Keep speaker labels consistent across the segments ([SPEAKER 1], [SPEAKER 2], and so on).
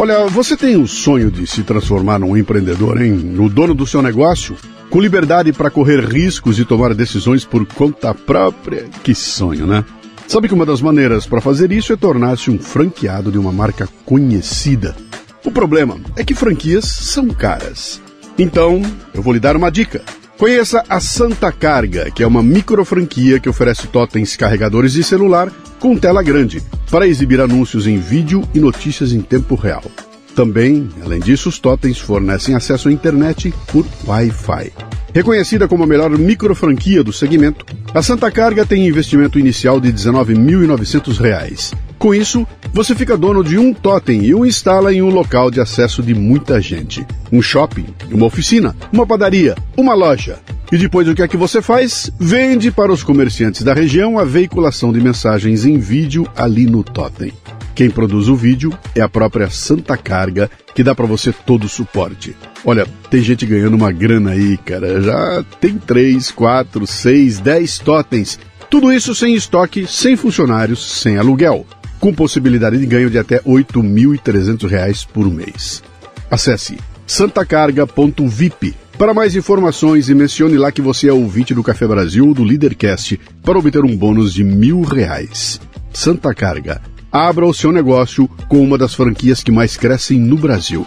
[SPEAKER 1] Olha, você tem o sonho de se transformar num empreendedor, hein? No dono do seu negócio? Com liberdade para correr riscos e tomar decisões por conta própria? Que sonho, né? Sabe que uma das maneiras para fazer isso é tornar-se um franqueado de uma marca conhecida. O problema é que franquias são caras. Então, eu vou lhe dar uma dica. Conheça a Santa Carga, que é uma micro franquia que oferece totens carregadores de celular com tela grande para exibir anúncios em vídeo e notícias em tempo real. Também, além disso, os totens fornecem acesso à internet por Wi-Fi. Reconhecida como a melhor micro franquia do segmento, a Santa Carga tem investimento inicial de R$ 19.900. Com isso, você fica dono de um totem e o instala em um local de acesso de muita gente. Um shopping, uma oficina, uma padaria, uma loja. E depois o que é que você faz? Vende para os comerciantes da região a veiculação de mensagens em vídeo ali no totem. Quem produz o vídeo é a própria Santa Carga, que dá para você todo o suporte. Olha, tem gente ganhando uma grana aí, cara. Já tem 3, 4, 6, 10 totens. Tudo isso sem estoque, sem funcionários, sem aluguel com possibilidade de ganho de até R$ 8.300 por mês. Acesse santacarga.vip para mais informações e mencione lá que você é ouvinte do Café Brasil ou do Leadercast para obter um bônus de mil reais. Santa Carga. Abra o seu negócio com uma das franquias que mais crescem no Brasil.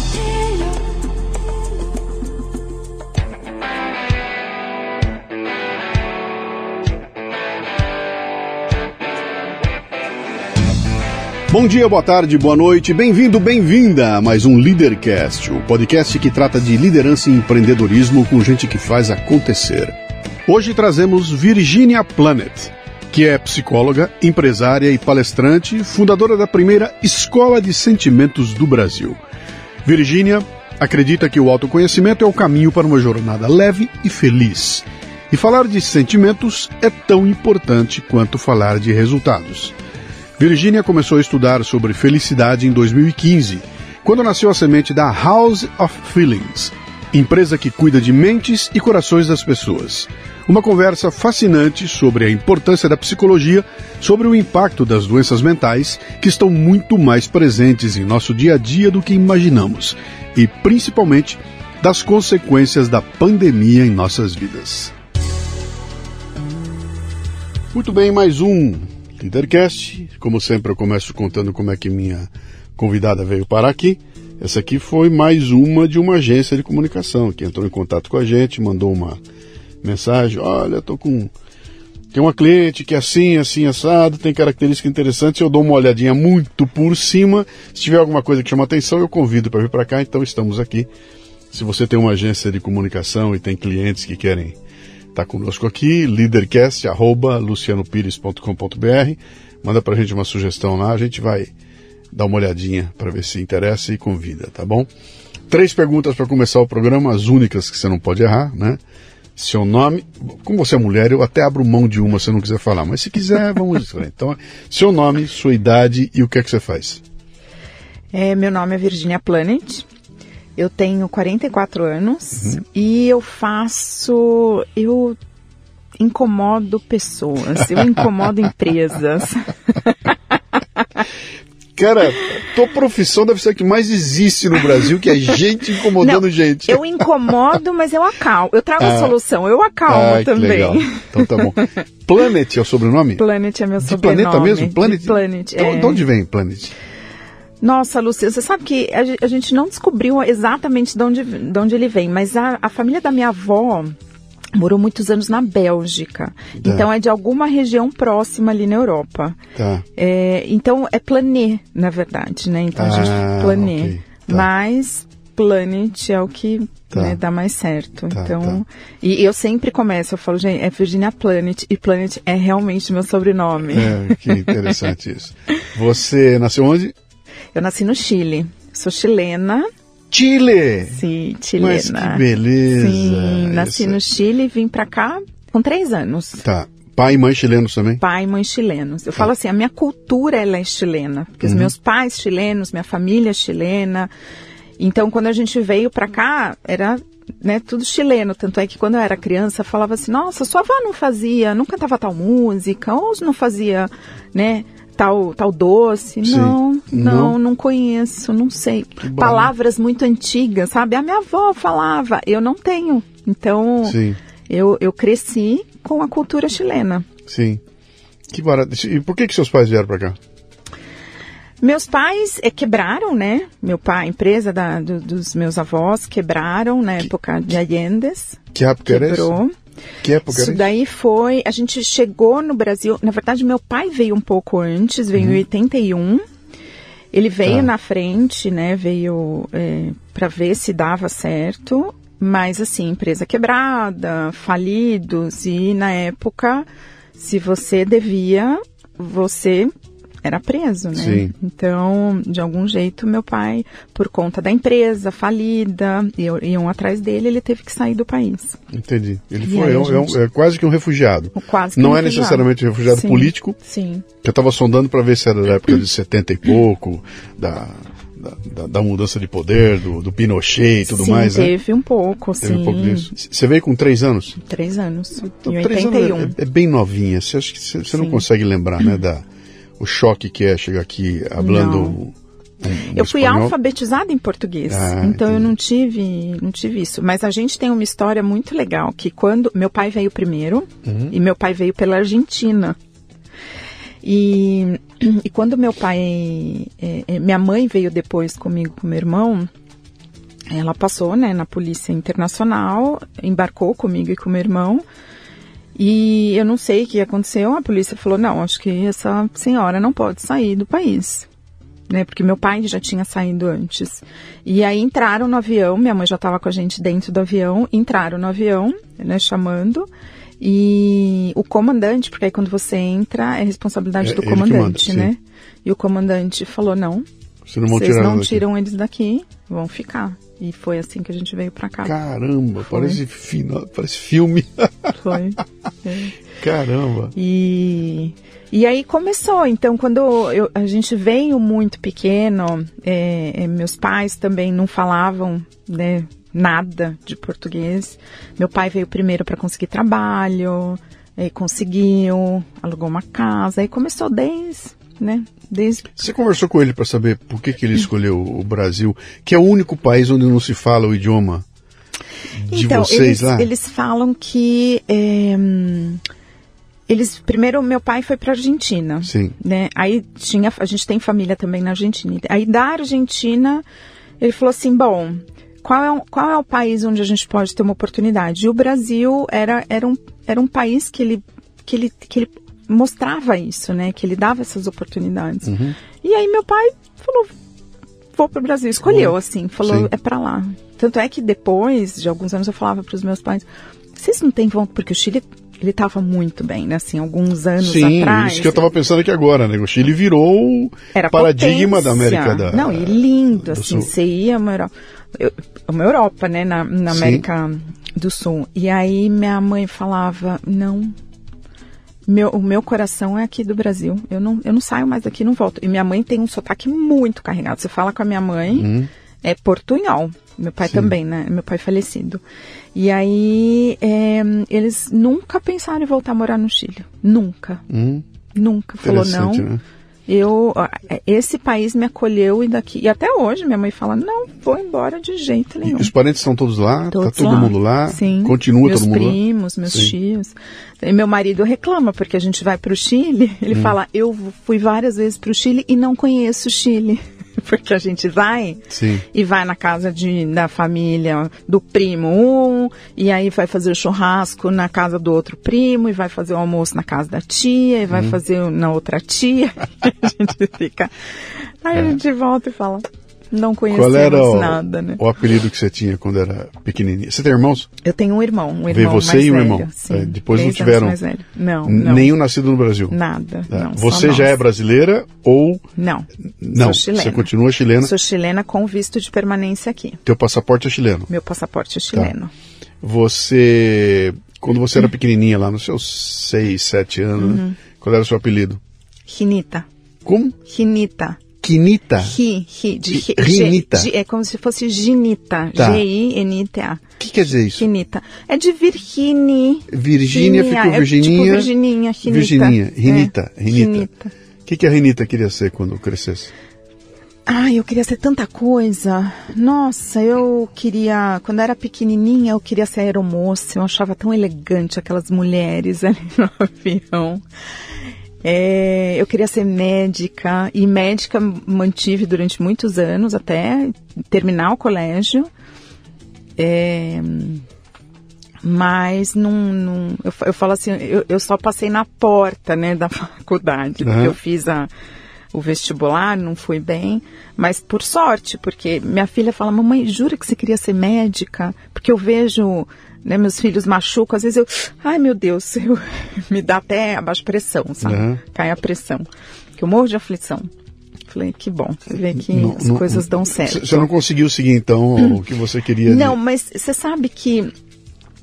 [SPEAKER 1] Bom dia, boa tarde, boa noite, bem-vindo, bem-vinda a mais um Leadercast, o podcast que trata de liderança e empreendedorismo com gente que faz acontecer. Hoje trazemos Virginia Planet, que é psicóloga, empresária e palestrante, fundadora da primeira Escola de Sentimentos do Brasil. Virginia acredita que o autoconhecimento é o caminho para uma jornada leve e feliz. E falar de sentimentos é tão importante quanto falar de resultados. Virginia começou a estudar sobre felicidade em 2015, quando nasceu a semente da House of Feelings, empresa que cuida de mentes e corações das pessoas. Uma conversa fascinante sobre a importância da psicologia, sobre o impacto das doenças mentais que estão muito mais presentes em nosso dia a dia do que imaginamos e, principalmente, das consequências da pandemia em nossas vidas. Muito bem, mais um Leadercast. Como sempre, eu começo contando como é que minha convidada veio parar aqui. Essa aqui foi mais uma de uma agência de comunicação que entrou em contato com a gente, mandou uma mensagem: Olha, tô com. Tem uma cliente que é assim, assim, assado, tem características interessantes. Eu dou uma olhadinha muito por cima. Se tiver alguma coisa que chama atenção, eu convido para vir para cá. Então, estamos aqui. Se você tem uma agência de comunicação e tem clientes que querem Está conosco aqui, leadercast, arroba lucianopires.com.br. Manda para a gente uma sugestão lá, a gente vai dar uma olhadinha para ver se interessa e convida, tá bom? Três perguntas para começar o programa, as únicas que você não pode errar, né? Seu nome, como você é mulher, eu até abro mão de uma se não quiser falar, mas se quiser, vamos. então, seu nome, sua idade e o que é que você faz?
[SPEAKER 2] É, meu nome é Virginia Planet, eu tenho 44 anos uhum. e eu faço. Eu incomodo pessoas, eu incomodo empresas.
[SPEAKER 1] Cara, tua profissão deve ser a que mais existe no Brasil, que é gente incomodando
[SPEAKER 2] Não,
[SPEAKER 1] gente.
[SPEAKER 2] Eu incomodo, mas eu acalmo. Eu trago ah, a solução, eu acalmo ah, também. Legal.
[SPEAKER 1] Então tá bom. Planet é o sobrenome?
[SPEAKER 2] Planet é meu
[SPEAKER 1] de
[SPEAKER 2] sobrenome.
[SPEAKER 1] Planeta mesmo? Planet?
[SPEAKER 2] De planet, é.
[SPEAKER 1] De onde vem Planet?
[SPEAKER 2] Nossa, Lucia, você sabe que a, gente não descobriu exatamente de onde, de onde ele vem, mas a, a família da minha avó morou muitos anos na Bélgica. Tá. Então é de alguma região próxima ali na Europa.
[SPEAKER 1] Tá.
[SPEAKER 2] É, então é Planet, na verdade, né? Então ah, a gente ah, Planet. Okay. Tá. Mas Planet é o que tá. né, dá mais certo. Tá, então, tá. e eu sempre começo, eu falo, gente, é Virginia Planet e Planet é realmente meu sobrenome.
[SPEAKER 1] É, que interessante isso. Você nasceu onde?
[SPEAKER 2] Eu nasci no Chile. Sou chilena.
[SPEAKER 1] Chile!
[SPEAKER 2] Sim, chilena.
[SPEAKER 1] Mas que beleza!
[SPEAKER 2] Sim, nasci no Chile e vim pra cá com três anos.
[SPEAKER 1] Tá. Pai e mãe chilenos também?
[SPEAKER 2] Pai e mãe chilenos. Eu tá. falo assim, a minha cultura ela é chilena, porque uhum. os meus pais chilenos, minha família é chilena. Então, quando a gente veio para cá, era né, tudo chileno. Tanto é que quando eu era criança, falava assim, nossa, sua avó não fazia, não cantava tal música, ou não fazia, né, tal, tal doce. Sim. Não, não, não, conheço, não sei. Palavras muito antigas, sabe? A minha avó falava, eu não tenho. Então, Sim. Eu, eu cresci com a cultura chilena.
[SPEAKER 1] Sim. Que barato. E por que, que seus pais vieram para cá?
[SPEAKER 2] Meus pais é, quebraram, né? Meu pai, a empresa da, do, dos meus avós quebraram na que, época de Allendes.
[SPEAKER 1] Que época Quebrou. era isso? Que época
[SPEAKER 2] Isso daí foi. A gente chegou no Brasil. Na verdade, meu pai veio um pouco antes, veio uhum. em 81. Ele veio ah. na frente, né? Veio é, para ver se dava certo. Mas, assim, empresa quebrada, falidos. E na época, se você devia, você era preso, né? Sim. Então, de algum jeito, meu pai, por conta da empresa falida, iam atrás dele, ele teve que sair do país.
[SPEAKER 1] Entendi. Ele e foi é, um, gente... é, quase que um refugiado.
[SPEAKER 2] Quase que
[SPEAKER 1] Não
[SPEAKER 2] um
[SPEAKER 1] é
[SPEAKER 2] refugiado.
[SPEAKER 1] necessariamente um refugiado
[SPEAKER 2] Sim.
[SPEAKER 1] político.
[SPEAKER 2] Sim.
[SPEAKER 1] Que eu estava sondando para ver se era da época de 70 e pouco, da da, da, mudança de poder, do, do Pinochet e tudo
[SPEAKER 2] sim,
[SPEAKER 1] mais,
[SPEAKER 2] né? teve um pouco, teve sim. um pouco disso.
[SPEAKER 1] Você veio com três anos?
[SPEAKER 2] Três anos,
[SPEAKER 1] então, em três 81. Anos é, é, bem novinha, você acha que você não consegue lembrar, né, da, o choque que é chegar aqui falando. Um,
[SPEAKER 2] um eu fui espanhol. alfabetizada em português, ah, então entendi. eu não tive, não tive isso. Mas a gente tem uma história muito legal que quando meu pai veio primeiro uhum. e meu pai veio pela Argentina. E, e quando meu pai, é, é, minha mãe veio depois comigo com meu irmão, ela passou, né, na polícia internacional, embarcou comigo e com meu irmão. E eu não sei o que aconteceu. A polícia falou: não, acho que essa senhora não pode sair do país. Né, porque meu pai já tinha saído antes. E aí entraram no avião, minha mãe já estava com a gente dentro do avião, entraram no avião, né, chamando. E o comandante, porque aí quando você entra é responsabilidade é, do comandante, manda, né? E o comandante falou: não, Você não vocês não tiram eles daqui, vão ficar. E foi assim que a gente veio para cá.
[SPEAKER 1] Caramba, parece, fino, parece filme.
[SPEAKER 2] Foi. É.
[SPEAKER 1] Caramba.
[SPEAKER 2] E, e aí começou. Então, quando eu, a gente veio muito pequeno, é, é, meus pais também não falavam né, nada de português. Meu pai veio primeiro para conseguir trabalho, aí conseguiu, alugou uma casa, aí começou desde né? Desde...
[SPEAKER 1] Você conversou com ele para saber por que, que ele escolheu o Brasil, que é o único país onde não se fala o idioma de
[SPEAKER 2] então,
[SPEAKER 1] vocês
[SPEAKER 2] eles,
[SPEAKER 1] lá?
[SPEAKER 2] Eles falam que é, eles primeiro meu pai foi para Argentina,
[SPEAKER 1] Sim.
[SPEAKER 2] né? Aí tinha a gente tem família também na Argentina. Aí da Argentina ele falou assim, bom, qual é, qual é o país onde a gente pode ter uma oportunidade? E o Brasil era, era, um, era um país que ele, que ele, que ele mostrava isso, né? Que ele dava essas oportunidades. Uhum. E aí meu pai falou, vou para o Brasil. Escolheu, assim, falou, Sim. é para lá. Tanto é que depois de alguns anos eu falava para os meus pais, vocês não têm vontade, porque o Chile ele estava muito bem, né? Assim, alguns anos
[SPEAKER 1] Sim,
[SPEAKER 2] atrás.
[SPEAKER 1] isso que eu estava pensando aqui agora, né? O Chile virou
[SPEAKER 2] Era
[SPEAKER 1] paradigma
[SPEAKER 2] potência.
[SPEAKER 1] da América da
[SPEAKER 2] Não, e lindo, assim, Sul. você ia uma Europa, uma Europa né? Na, na América Sim. do Sul. E aí minha mãe falava, não, meu, o meu coração é aqui do Brasil. Eu não, eu não saio mais daqui, não volto. E minha mãe tem um sotaque muito carregado. Você fala com a minha mãe, uhum. é portunhol. Meu pai Sim. também, né? Meu pai falecido. E aí, é, eles nunca pensaram em voltar a morar no Chile. Nunca.
[SPEAKER 1] Uhum.
[SPEAKER 2] Nunca. Falou, não. Né? Eu é, esse país me acolheu e daqui e até hoje minha mãe fala não vou embora de jeito nenhum.
[SPEAKER 1] E os parentes estão todos lá, tá todos tá todo lá. mundo lá,
[SPEAKER 2] Sim.
[SPEAKER 1] continua
[SPEAKER 2] meus
[SPEAKER 1] todo mundo
[SPEAKER 2] primos,
[SPEAKER 1] lá.
[SPEAKER 2] meus Sim. tios. E meu marido reclama porque a gente vai para o Chile, ele hum. fala eu fui várias vezes para o Chile e não conheço o Chile. porque a gente vai
[SPEAKER 1] Sim.
[SPEAKER 2] e vai na casa de, da família do primo um, e aí vai fazer o churrasco na casa do outro primo, e vai fazer o almoço na casa da tia, e vai fazer na outra tia. a gente fica. Aí a gente volta e fala. Não
[SPEAKER 1] Qual era
[SPEAKER 2] conhecemos
[SPEAKER 1] o,
[SPEAKER 2] nada, né?
[SPEAKER 1] o apelido que você tinha quando era pequenininha? Você tem irmãos?
[SPEAKER 2] Eu tenho um irmão, um
[SPEAKER 1] Veio
[SPEAKER 2] irmão
[SPEAKER 1] você
[SPEAKER 2] mais
[SPEAKER 1] e um
[SPEAKER 2] velho,
[SPEAKER 1] irmão.
[SPEAKER 2] sim,
[SPEAKER 1] É, depois não tiveram
[SPEAKER 2] mais velho. Não, não.
[SPEAKER 1] Nenhum nascido no Brasil.
[SPEAKER 2] Nada,
[SPEAKER 1] Tá.
[SPEAKER 2] não.
[SPEAKER 1] Você já é brasileira ou
[SPEAKER 2] Não.
[SPEAKER 1] não?
[SPEAKER 2] Sou chilena.
[SPEAKER 1] Você continua chilena.
[SPEAKER 2] Sou chilena com visto de permanência aqui.
[SPEAKER 1] Teu passaporte é chileno.
[SPEAKER 2] Meu passaporte é
[SPEAKER 1] Tá.
[SPEAKER 2] chileno.
[SPEAKER 1] Você, quando você era pequenininha lá, nos seus 6, 7 anos,
[SPEAKER 2] Uhum.
[SPEAKER 1] né? qual era o seu apelido?
[SPEAKER 2] Rinita.
[SPEAKER 1] Como?
[SPEAKER 2] Rinita.
[SPEAKER 1] Quinita.
[SPEAKER 2] Ri, ri, de
[SPEAKER 1] Ri-
[SPEAKER 2] ri-
[SPEAKER 1] Rinita.
[SPEAKER 2] G- é como se fosse ginita.
[SPEAKER 1] Tá.
[SPEAKER 2] G-I-N-I-T-A.
[SPEAKER 1] O que quer dizer isso?
[SPEAKER 2] Rinita. É de Virgini.
[SPEAKER 1] Virgínia ficou
[SPEAKER 2] é
[SPEAKER 1] Virgininha.
[SPEAKER 2] tipo Virgininha, Rinita.
[SPEAKER 1] Virgininha. Rinita.
[SPEAKER 2] É,
[SPEAKER 1] Rinita.
[SPEAKER 2] Rinita.
[SPEAKER 1] O que, que a Renita queria ser quando crescesse?
[SPEAKER 2] Ai, eu queria ser tanta coisa. Nossa, eu queria. Quando eu era pequenininha, eu queria ser aeromoça. Eu achava tão elegante aquelas mulheres ali no avião. É, eu queria ser médica. E médica mantive durante muitos anos, até terminar o colégio. É, mas não, não- eu, eu falo assim, eu, eu só passei na porta, né, da faculdade,
[SPEAKER 1] Aham.
[SPEAKER 2] eu fiz a, o vestibular, não fui bem, mas por sorte, porque minha filha fala, mamãe, jura que você queria ser médica? Porque eu vejo, né, meus filhos machucam, às vezes eu, ai meu Deus, eu, me dá até abaixo pressão, sabe?
[SPEAKER 1] Aham.
[SPEAKER 2] Cai a pressão, que eu morro de aflição. Falei, que bom, você vê que
[SPEAKER 1] Não-
[SPEAKER 2] as
[SPEAKER 1] não-
[SPEAKER 2] coisas dão certo.
[SPEAKER 1] Você não conseguiu seguir, então, o que você queria?
[SPEAKER 2] Não,
[SPEAKER 1] de-
[SPEAKER 2] mas você sabe que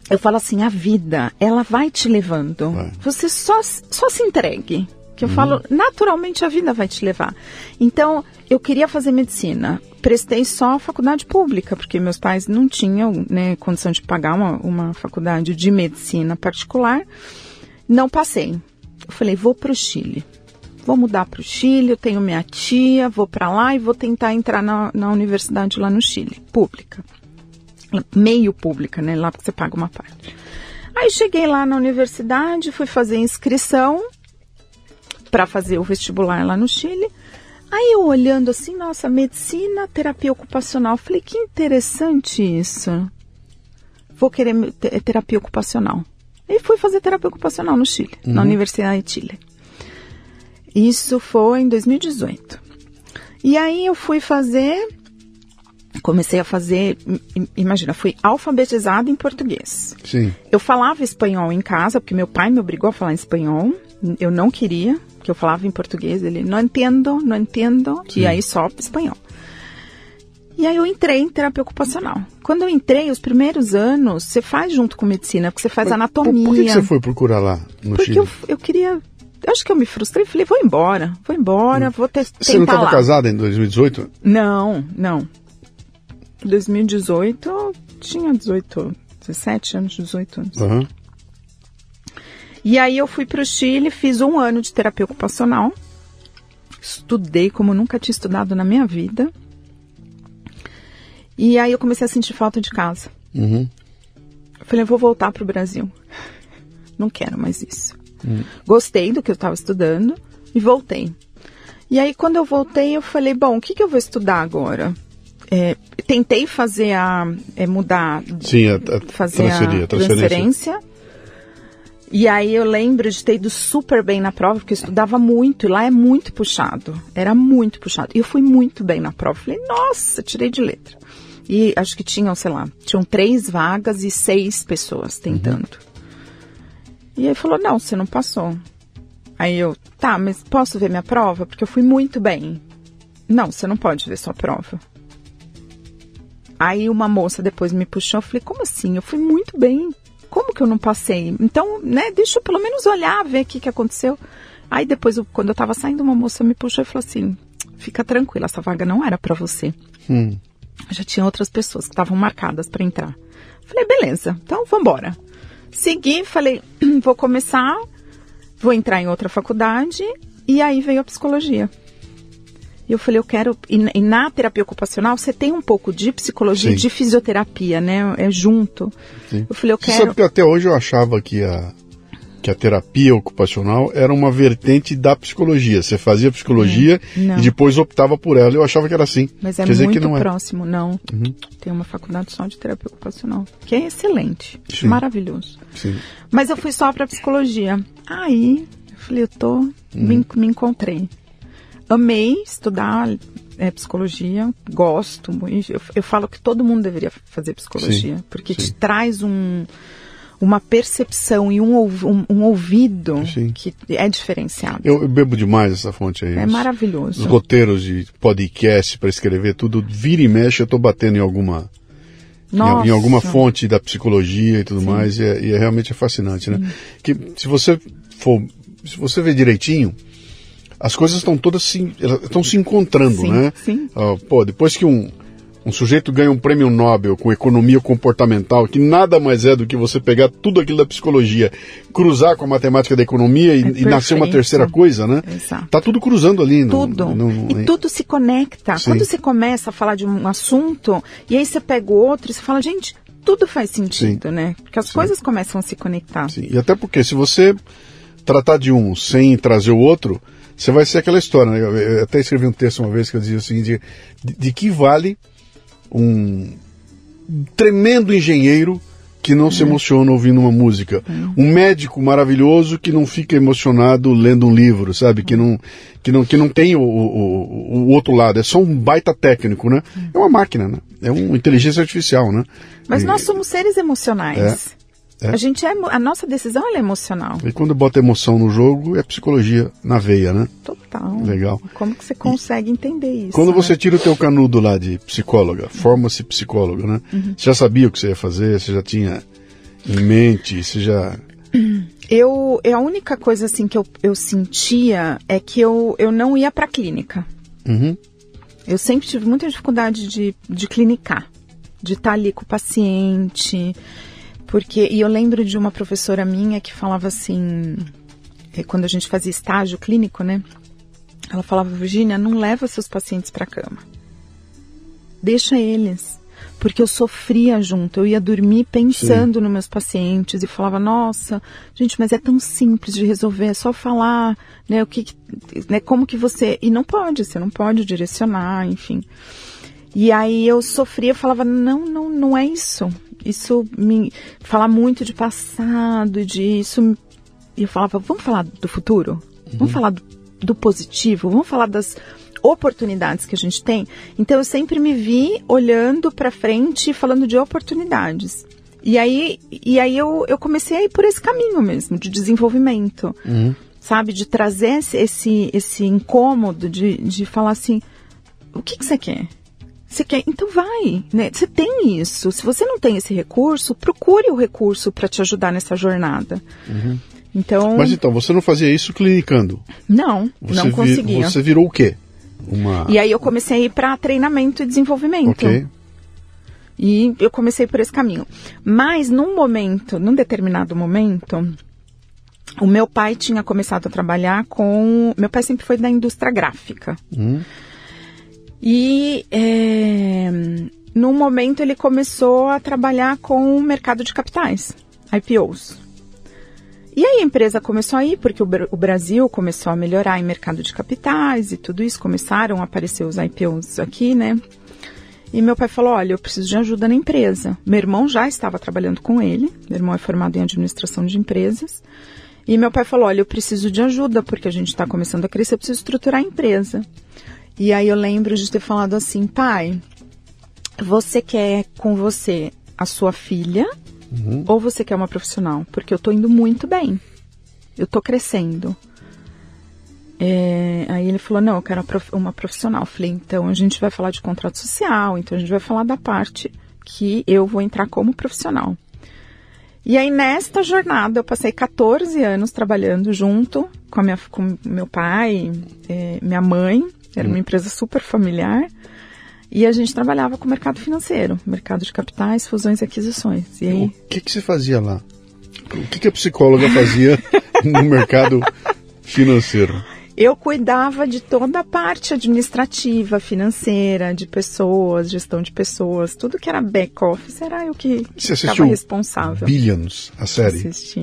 [SPEAKER 2] eu falo assim, a vida, ela vai te levando.
[SPEAKER 1] Vai.
[SPEAKER 2] Você só, só se entregue. Que
[SPEAKER 1] Uhum.
[SPEAKER 2] eu falo, naturalmente a vida vai te levar. Então, eu queria fazer medicina. Prestei só a faculdade pública, porque meus pais não tinham né, condição de pagar uma, uma faculdade de medicina particular. Não passei. Eu falei, vou para o Chile. Vou mudar para o Chile, eu tenho minha tia, vou para lá e vou tentar entrar na, na universidade lá no Chile, pública meio pública, né? Lá porque você paga uma parte. Aí cheguei lá na universidade, fui fazer inscrição para fazer o vestibular lá no Chile. Aí eu olhando assim, nossa, medicina, terapia ocupacional. Falei, que interessante isso. Vou querer terapia ocupacional. E fui fazer terapia ocupacional no Chile, na Universidade de Chile. Isso foi em 2018. E aí eu fui fazer comecei a fazer, im- imagina, fui alfabetizada em português.
[SPEAKER 1] Sim.
[SPEAKER 2] Eu falava espanhol em casa, porque meu pai me obrigou a falar espanhol. Eu não queria, que eu falava em português. Ele, não entendo, não entendo. E aí só espanhol. E aí eu entrei em terapia ocupacional. Quando eu entrei, os primeiros anos, você faz junto com medicina, porque você faz
[SPEAKER 1] Mas
[SPEAKER 2] anatomia.
[SPEAKER 1] Por, por que, você foi procurar lá no
[SPEAKER 2] Porque
[SPEAKER 1] Chile?
[SPEAKER 2] eu, eu queria... eu Acho que eu me frustrei. Falei, vou embora, vou embora, vou ter,
[SPEAKER 1] Hum. Você não
[SPEAKER 2] tentar
[SPEAKER 1] estava casada em 2018?
[SPEAKER 2] Não, não. 2018 eu tinha 18, 17 anos, 18 anos.
[SPEAKER 1] Aham.
[SPEAKER 2] E aí eu fui para o Chile, fiz um ano de terapia ocupacional. Estudei como nunca tinha estudado na minha vida. E aí eu comecei a sentir falta de casa.
[SPEAKER 1] Uhum.
[SPEAKER 2] Eu falei, eu vou voltar para o Brasil. Não quero mais isso. Gostei do que eu estava estudando e voltei. E aí, quando eu voltei, eu falei, bom, o que, que eu vou estudar agora? É, tentei fazer a... é, mudar...
[SPEAKER 1] Sim, a, a
[SPEAKER 2] Fazer
[SPEAKER 1] transferir,
[SPEAKER 2] a
[SPEAKER 1] transferência.
[SPEAKER 2] transferência. E aí eu lembro de ter ido super bem na prova, porque eu estudava muito, e lá é muito puxado. Era muito puxado. E eu fui muito bem na prova. Falei, nossa, tirei de letra. E acho que tinham, sei lá, tinham três vagas e seis pessoas tentando. E aí falou, não, você não passou. Aí eu, tá, mas posso ver minha prova? Porque eu fui muito bem. Não, você não pode ver sua prova. Aí uma moça depois me puxou, eu falei, como assim? Eu fui muito bem. Como que eu não passei? Então, né, deixa eu pelo menos olhar, ver o que, que aconteceu. Aí depois, eu- quando eu tava saindo, uma moça me puxou e falou assim, fica tranquila, essa vaga não era para você.
[SPEAKER 1] Hum.
[SPEAKER 2] Já tinha outras pessoas que estavam marcadas para entrar. Falei, beleza, então vambora. Segui, falei, vou começar, vou entrar em outra faculdade, e aí veio a psicologia. E eu falei, eu quero. E, na- terapia ocupacional você tem um pouco de psicologia e
[SPEAKER 1] Sim.
[SPEAKER 2] de fisioterapia, né? É junto.
[SPEAKER 1] Sim.
[SPEAKER 2] Eu falei, eu
[SPEAKER 1] Você
[SPEAKER 2] quero.
[SPEAKER 1] sabe que até hoje eu achava que a, que a terapia ocupacional era uma vertente da psicologia. Você fazia psicologia
[SPEAKER 2] É,
[SPEAKER 1] e depois optava por ela. Eu achava que era assim.
[SPEAKER 2] Mas é
[SPEAKER 1] Quer
[SPEAKER 2] muito
[SPEAKER 1] não é.
[SPEAKER 2] próximo, não.
[SPEAKER 1] Uhum.
[SPEAKER 2] Tem uma faculdade só de terapia ocupacional, que é excelente,
[SPEAKER 1] Sim.
[SPEAKER 2] maravilhoso.
[SPEAKER 1] Sim.
[SPEAKER 2] Mas eu fui só para psicologia. Aí, eu falei, eu tô,
[SPEAKER 1] Uhum.
[SPEAKER 2] me, me encontrei. Amei estudar é, psicologia, gosto. muito. Eu, eu falo que todo mundo deveria fazer psicologia,
[SPEAKER 1] Sim,
[SPEAKER 2] porque
[SPEAKER 1] sim.
[SPEAKER 2] te traz um, uma percepção e um, um, um ouvido
[SPEAKER 1] Sim.
[SPEAKER 2] que é diferenciado.
[SPEAKER 1] Eu, eu bebo demais essa fonte aí.
[SPEAKER 2] é
[SPEAKER 1] Os-
[SPEAKER 2] maravilhoso.
[SPEAKER 1] Os roteiros de podcast para escrever, tudo vira e mexe, eu tô batendo em alguma
[SPEAKER 2] Nossa.
[SPEAKER 1] em alguma fonte da psicologia e tudo mais, e é, e é realmente é fascinante, né? Que se você for, se você ver direitinho, as coisas estão todas se, estão se encontrando,
[SPEAKER 2] Sim,
[SPEAKER 1] né?
[SPEAKER 2] sim.
[SPEAKER 1] Ah, pô, depois que um um sujeito ganha um prêmio Nobel com economia comportamental, que nada mais é do que você pegar tudo aquilo da psicologia, cruzar com a matemática da economia e,
[SPEAKER 2] É
[SPEAKER 1] e nascer uma terceira coisa, né?
[SPEAKER 2] Exato.
[SPEAKER 1] Tá tudo cruzando ali.
[SPEAKER 2] Tudo.
[SPEAKER 1] no- no-
[SPEAKER 2] e tudo se conecta.
[SPEAKER 1] Sim.
[SPEAKER 2] Quando você começa a falar de um assunto, e aí você pega o outro e você fala, gente, tudo faz sentido, né? Porque as
[SPEAKER 1] Sim.
[SPEAKER 2] coisas começam a se conectar.
[SPEAKER 1] Sim, E até porque se você tratar de um sem trazer o outro, você vai ser aquela história. Né? Eu- até escrevi um texto uma vez que eu dizia o seguinte: de, de que vale um tremendo engenheiro que não se emociona ouvindo uma música, um médico maravilhoso que não fica emocionado lendo um livro, sabe? Que não que não que não tem o, o, o outro lado. É só um baita técnico, né? É uma máquina, né? É uma inteligência artificial, né?
[SPEAKER 2] Mas
[SPEAKER 1] E-
[SPEAKER 2] nós somos seres emocionais.
[SPEAKER 1] É, é.
[SPEAKER 2] A gente é, a nossa decisão é emocional.
[SPEAKER 1] E quando bota emoção no jogo, é psicologia na veia, né?
[SPEAKER 2] Total.
[SPEAKER 1] Legal.
[SPEAKER 2] Como que você consegue entender isso?
[SPEAKER 1] Quando
[SPEAKER 2] né?
[SPEAKER 1] você tira o teu canudo lá de psicóloga, forma-se psicóloga, né?
[SPEAKER 2] Uhum.
[SPEAKER 1] Você já sabia o que você ia fazer, você já tinha em mente, você já...
[SPEAKER 2] Eu, é a única coisa assim que eu, eu sentia é que eu, eu não ia para clínica.
[SPEAKER 1] Uhum.
[SPEAKER 2] Eu sempre tive muita dificuldade de, de clinicar, de estar ali com o paciente, porque e eu lembro de uma professora minha que falava assim, eh, quando a gente fazia estágio clínico, né? Ela falava, Virginia, não leva seus pacientes para cama, deixa eles, porque eu sofria junto, eu ia dormir pensando nos meus pacientes e falava, nossa, gente, mas é tão simples de resolver, é só falar, né, o que, que- né, como que você, e não pode, você não pode direcionar, enfim. E aí eu sofria, falava, não, não, não é isso. Isso me falar muito de passado, de isso. E eu falava, vamos falar do futuro? Vamos falar do, do positivo? Vamos falar das oportunidades que a gente tem? Então eu sempre me vi olhando para frente, e falando de oportunidades. E aí, e aí eu, eu comecei a ir por esse caminho mesmo, de desenvolvimento
[SPEAKER 1] Uhum.
[SPEAKER 2] sabe? De trazer esse, esse, esse incômodo de, de falar assim, o que, que você quer? Você quer? Então vai, né? Você tem isso. Se você não tem esse recurso, procure o recurso para te ajudar nessa jornada. Então,
[SPEAKER 1] Mas então, você não fazia isso clinicando.
[SPEAKER 2] não,
[SPEAKER 1] Você
[SPEAKER 2] não conseguia.
[SPEAKER 1] Você virou o quê? Uma...
[SPEAKER 2] E aí eu comecei a ir para treinamento e desenvolvimento.
[SPEAKER 1] Ok.
[SPEAKER 2] E eu comecei por esse caminho. Mas num momento, num determinado momento, o meu pai tinha começado a trabalhar com. Meu pai sempre foi da indústria gráfica.
[SPEAKER 1] Hum.
[SPEAKER 2] E é, num momento ele começou a trabalhar com o mercado de capitais, IPOs. E aí a empresa começou a ir, porque o, Bra- o Brasil começou a melhorar em mercado de capitais e tudo isso, começaram a aparecer os IPOs aqui, né? E meu pai falou: Olha, eu preciso de ajuda na empresa. Meu irmão já estava trabalhando com ele, meu irmão é formado em administração de empresas. E meu pai falou: Olha, eu preciso de ajuda, porque a gente está começando a crescer, eu preciso estruturar a empresa. E aí eu lembro de ter falado assim: Pai, você quer com você a sua filha ou você quer uma profissional? Porque eu tô indo muito bem, eu tô crescendo. É, aí ele falou, não, eu quero uma profissional. Eu falei, então a gente vai falar de contrato social, então a gente vai falar da parte que eu vou entrar como profissional. E aí nesta jornada eu passei 14 anos trabalhando junto com, a minha, com meu pai, é, minha mãe, era uma empresa super familiar, e a gente trabalhava com o mercado financeiro, mercado de capitais, fusões e aquisições. E aí,
[SPEAKER 1] O que, que você fazia lá? O que, que a psicóloga fazia no mercado financeiro?
[SPEAKER 2] Eu cuidava de toda a parte administrativa, financeira, de pessoas, gestão de pessoas, tudo que era back office era eu que
[SPEAKER 1] Você
[SPEAKER 2] estava responsável.
[SPEAKER 1] Billions, a série.
[SPEAKER 2] Assisti.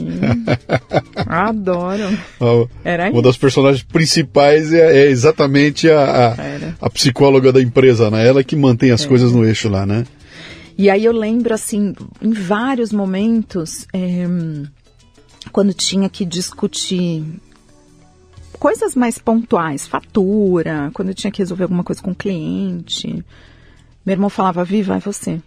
[SPEAKER 2] Adoro. Era
[SPEAKER 1] Uma das personagens principais é, é exatamente a, a, a psicóloga da empresa, né? Ela que mantém as coisas no eixo lá, né?
[SPEAKER 2] E aí eu lembro, assim, em vários momentos, é, quando tinha que discutir coisas mais pontuais, fatura, quando eu tinha que resolver alguma coisa com o cliente, meu irmão falava, Vi, vai você.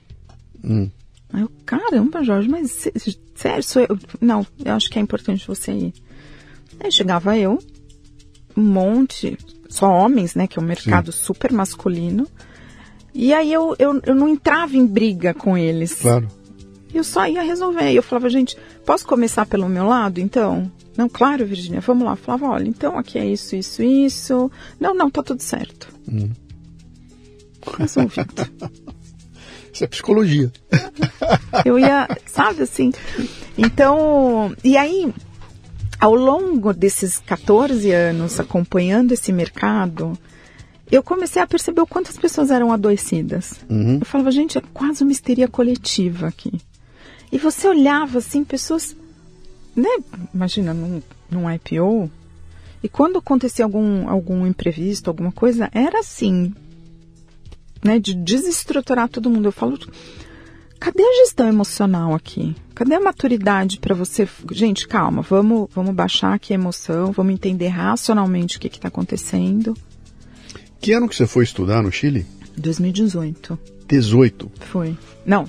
[SPEAKER 1] Hum.
[SPEAKER 2] Aí eu, caramba, Jorge, mas sé- sério, sou eu? Não, eu acho que é importante você ir. Aí chegava eu, um monte, só homens, né, que é um mercado super masculino. E aí eu, eu, eu não entrava em briga com eles.
[SPEAKER 1] Claro.
[SPEAKER 2] Eu só ia resolver. Eu falava, gente, posso começar pelo meu lado, então? Não, claro, Virginia, vamos lá. Eu falava, olha, então aqui é isso, isso, isso. Não, não, tá tudo certo. Resolvido.
[SPEAKER 1] Isso é psicologia.
[SPEAKER 2] Eu ia, sabe assim? Então, e aí, ao longo desses 14 anos acompanhando esse mercado, eu comecei a perceber o quanto as pessoas eram adoecidas.
[SPEAKER 1] Uhum.
[SPEAKER 2] Eu falava, gente, é quase uma histeria coletiva aqui. E você olhava assim, pessoas, né? Imagina, num, num IPO, e quando acontecia algum, algum imprevisto, alguma coisa, era assim, né? De desestruturar todo mundo. Eu falo, cadê a gestão emocional aqui? Cadê a maturidade para você? Gente, calma, vamos, vamos baixar aqui a emoção, vamos entender racionalmente o que está acontecendo.
[SPEAKER 1] Que ano que você foi estudar no Chile?
[SPEAKER 2] 2018
[SPEAKER 1] 18.
[SPEAKER 2] foi. Não.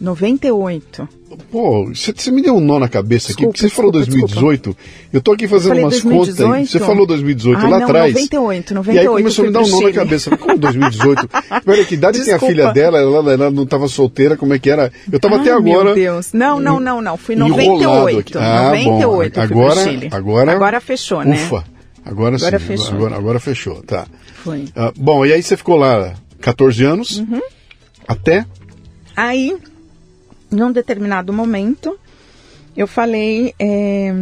[SPEAKER 2] 98.
[SPEAKER 1] Pô, você, me deu um nó na cabeça aqui,
[SPEAKER 2] Desculpa,
[SPEAKER 1] porque você falou
[SPEAKER 2] desculpa,
[SPEAKER 1] 2018. Eu tô aqui fazendo umas
[SPEAKER 2] 2018?
[SPEAKER 1] contas. aí. Você falou 2018
[SPEAKER 2] Ah,
[SPEAKER 1] lá
[SPEAKER 2] não,
[SPEAKER 1] atrás.
[SPEAKER 2] 98,
[SPEAKER 1] E
[SPEAKER 2] 98
[SPEAKER 1] aí começou a me dar um
[SPEAKER 2] fui
[SPEAKER 1] nó na cabeça. Como 2018? Pera, que idade tem a
[SPEAKER 2] Desculpa.
[SPEAKER 1] filha dela? Ela, ela não estava solteira, como é que era? Eu tava até
[SPEAKER 2] Ai,
[SPEAKER 1] agora.
[SPEAKER 2] Meu Deus. Não, não, não, não. Fui
[SPEAKER 1] enrolado
[SPEAKER 2] 98.
[SPEAKER 1] aqui. Ah,
[SPEAKER 2] 98
[SPEAKER 1] bom.
[SPEAKER 2] fui
[SPEAKER 1] Agora, agora,
[SPEAKER 2] Agora fechou, né?
[SPEAKER 1] Ufa. Agora,
[SPEAKER 2] Agora
[SPEAKER 1] sim.
[SPEAKER 2] fechou.
[SPEAKER 1] Agora, agora fechou, tá.
[SPEAKER 2] Foi.
[SPEAKER 1] Ah, bom, e aí você ficou lá 14 anos.
[SPEAKER 2] Uhum.
[SPEAKER 1] Até?
[SPEAKER 2] Aí, num determinado momento, eu falei. é,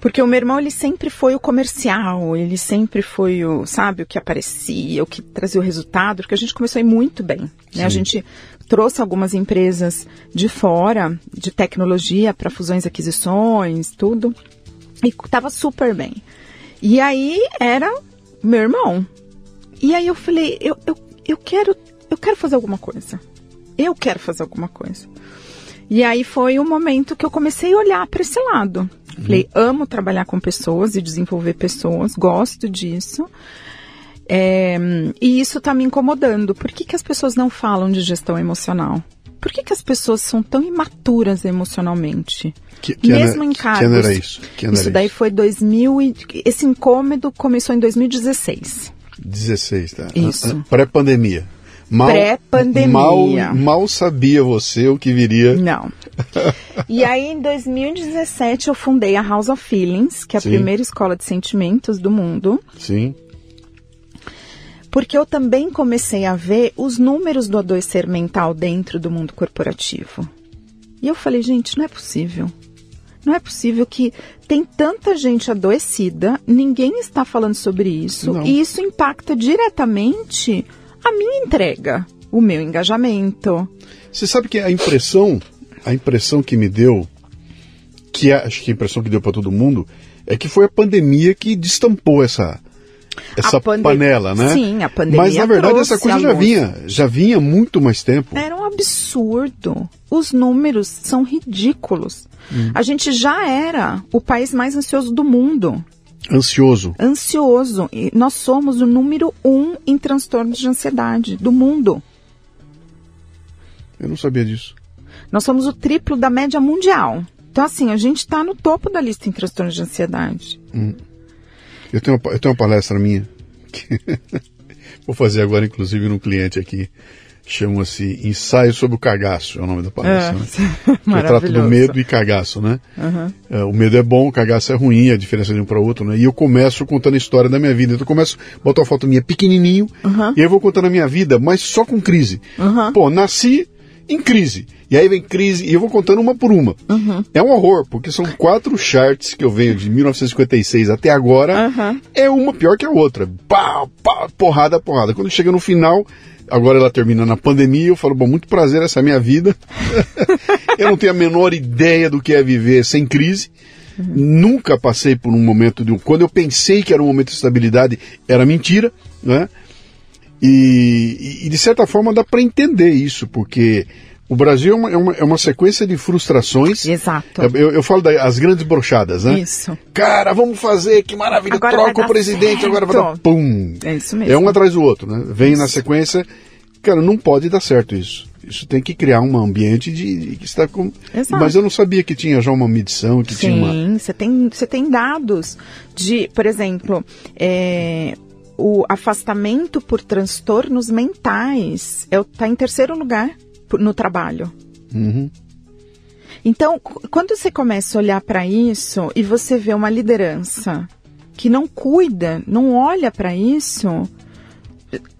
[SPEAKER 2] porque o meu irmão, ele sempre foi o comercial, ele sempre foi o, sabe, o que aparecia, o que trazia o resultado, porque a gente começou a ir muito bem. Né? A gente trouxe algumas empresas de fora, de tecnologia, para fusões e aquisições, tudo, e estava super bem. E aí era meu irmão. E aí eu falei, eu, eu, eu quero eu quero fazer alguma coisa. Eu quero fazer alguma coisa. E aí foi o momento que eu comecei a olhar para esse lado. Falei, amo trabalhar com pessoas e desenvolver pessoas, gosto disso. É, e isso está me incomodando. Por que, que as pessoas não falam de gestão emocional? Por que, que as pessoas são tão imaturas emocionalmente?
[SPEAKER 1] Que, que
[SPEAKER 2] Mesmo
[SPEAKER 1] ano,
[SPEAKER 2] em
[SPEAKER 1] Que ano
[SPEAKER 2] cargos.
[SPEAKER 1] era isso? Que ano
[SPEAKER 2] Isso
[SPEAKER 1] era
[SPEAKER 2] daí
[SPEAKER 1] isso?
[SPEAKER 2] foi 2000 e... Esse incômodo começou em 2016.
[SPEAKER 1] 16, tá?
[SPEAKER 2] Isso.
[SPEAKER 1] Ah, ah, Pré-pandemia. Mal-
[SPEAKER 2] Pré-pandemia.
[SPEAKER 1] Mal, mal sabia você o que viria.
[SPEAKER 2] Não. E aí, em 2017, eu fundei a House of Feelings, que é a
[SPEAKER 1] Sim.
[SPEAKER 2] primeira escola de sentimentos do mundo,
[SPEAKER 1] Sim.
[SPEAKER 2] porque eu também comecei a ver os números do adoecer mental dentro do mundo corporativo. E eu falei, gente, não é possível. Não é possível que tem tanta gente adoecida, ninguém está falando sobre isso,
[SPEAKER 1] Não.
[SPEAKER 2] e isso impacta diretamente a minha entrega, o meu engajamento.
[SPEAKER 1] Você sabe que a impressão, a impressão que me deu, que é- acho que a impressão que deu para todo mundo, é que foi a pandemia que destampou essa essa panela, né?
[SPEAKER 2] Sim, a pandemia
[SPEAKER 1] Mas na verdade essa coisa já vinha, já vinha há muito mais tempo.
[SPEAKER 2] Era um absurdo. Os números são ridículos. A gente já era o país mais ansioso do mundo.
[SPEAKER 1] Ansioso.
[SPEAKER 2] Ansioso. E nós somos o número um em transtornos de ansiedade do mundo.
[SPEAKER 1] Eu não sabia disso.
[SPEAKER 2] Nós somos o triplo da média mundial. Então, assim, a gente está no topo da lista em transtornos de ansiedade.
[SPEAKER 1] Eu tenho uma, eu tenho uma palestra minha que vou fazer agora, inclusive, num cliente aqui. Chama-se Ensaio sobre o Cagaço, é o nome da palestra. né? Que eu trato do medo e cagaço, né? É, o medo é bom, o cagaço é ruim, a diferença de um para o outro, né? E eu começo contando a história da minha vida. Então eu começo, boto uma foto minha pequenininho, e aí eu vou contando a minha vida, mas só com crise. Pô, nasci em crise. E aí vem crise, e eu vou contando uma por uma.
[SPEAKER 2] Uhum.
[SPEAKER 1] É um horror, porque são quatro charts que eu venho de 1956 até agora.
[SPEAKER 2] Uhum.
[SPEAKER 1] É uma pior que a outra. Pá, pá, porrada, porrada. Quando chega no final, agora ela termina na pandemia, eu falo, bom, muito prazer, essa é a minha vida. eu não tenho a menor ideia do que é viver sem crise. Uhum. Nunca passei por um momento de. Quando eu pensei que era um momento de estabilidade, era mentira, né? E, e de certa forma dá para entender isso, porque o Brasil é uma, é uma, é uma, sequência de frustrações.
[SPEAKER 2] Exato.
[SPEAKER 1] Eu, eu falo das grandes brochadas, né?
[SPEAKER 2] Isso.
[SPEAKER 1] Cara, vamos fazer, que maravilha,
[SPEAKER 2] agora
[SPEAKER 1] troca o presidente,
[SPEAKER 2] certo.
[SPEAKER 1] agora vai dar pum.
[SPEAKER 2] É isso mesmo.
[SPEAKER 1] É um atrás do outro, né? Vem isso. na sequência. Cara, não pode dar certo isso. Isso tem que criar um ambiente de, que está com.
[SPEAKER 2] Exato.
[SPEAKER 1] Mas eu não sabia que tinha já uma medição, que
[SPEAKER 2] Sim,
[SPEAKER 1] tinha uma.
[SPEAKER 2] Sim, você tem, você tem dados de, por exemplo, é, o afastamento por transtornos mentais está em terceiro lugar no trabalho.
[SPEAKER 1] Uhum.
[SPEAKER 2] Então, quando você começa a olhar para isso e você vê uma liderança que não cuida, não olha para isso,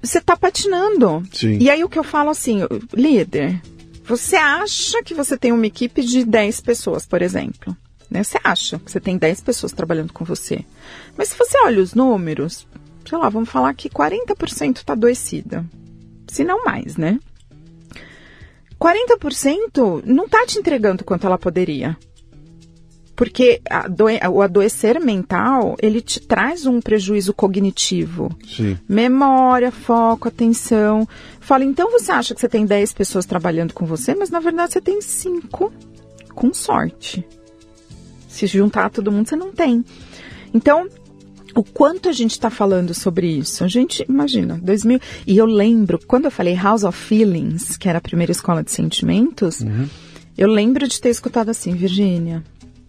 [SPEAKER 2] você está patinando.
[SPEAKER 1] Sim.
[SPEAKER 2] E aí o que eu falo assim, líder, você acha que você tem uma equipe de 10 pessoas, por exemplo. Né? Você acha que você tem 10 pessoas trabalhando com você. Mas se você olha os números, sei lá, vamos falar que 40% está adoecida. Se não mais, né? 40% não está te entregando quanto ela poderia. Porque o adoecer mental, ele te traz um prejuízo cognitivo.
[SPEAKER 1] Sim.
[SPEAKER 2] Memória, foco, atenção. Fala, então você acha que você tem 10 pessoas trabalhando com você, mas na verdade você tem 5 com sorte. Se juntar todo mundo, você não tem. Então, o quanto a gente está falando sobre isso. A gente, imagina, 2000. E eu lembro, quando eu falei House of Feelings, que era a primeira escola de sentimentos,
[SPEAKER 1] uhum.
[SPEAKER 2] eu lembro de ter escutado assim, Virgínia,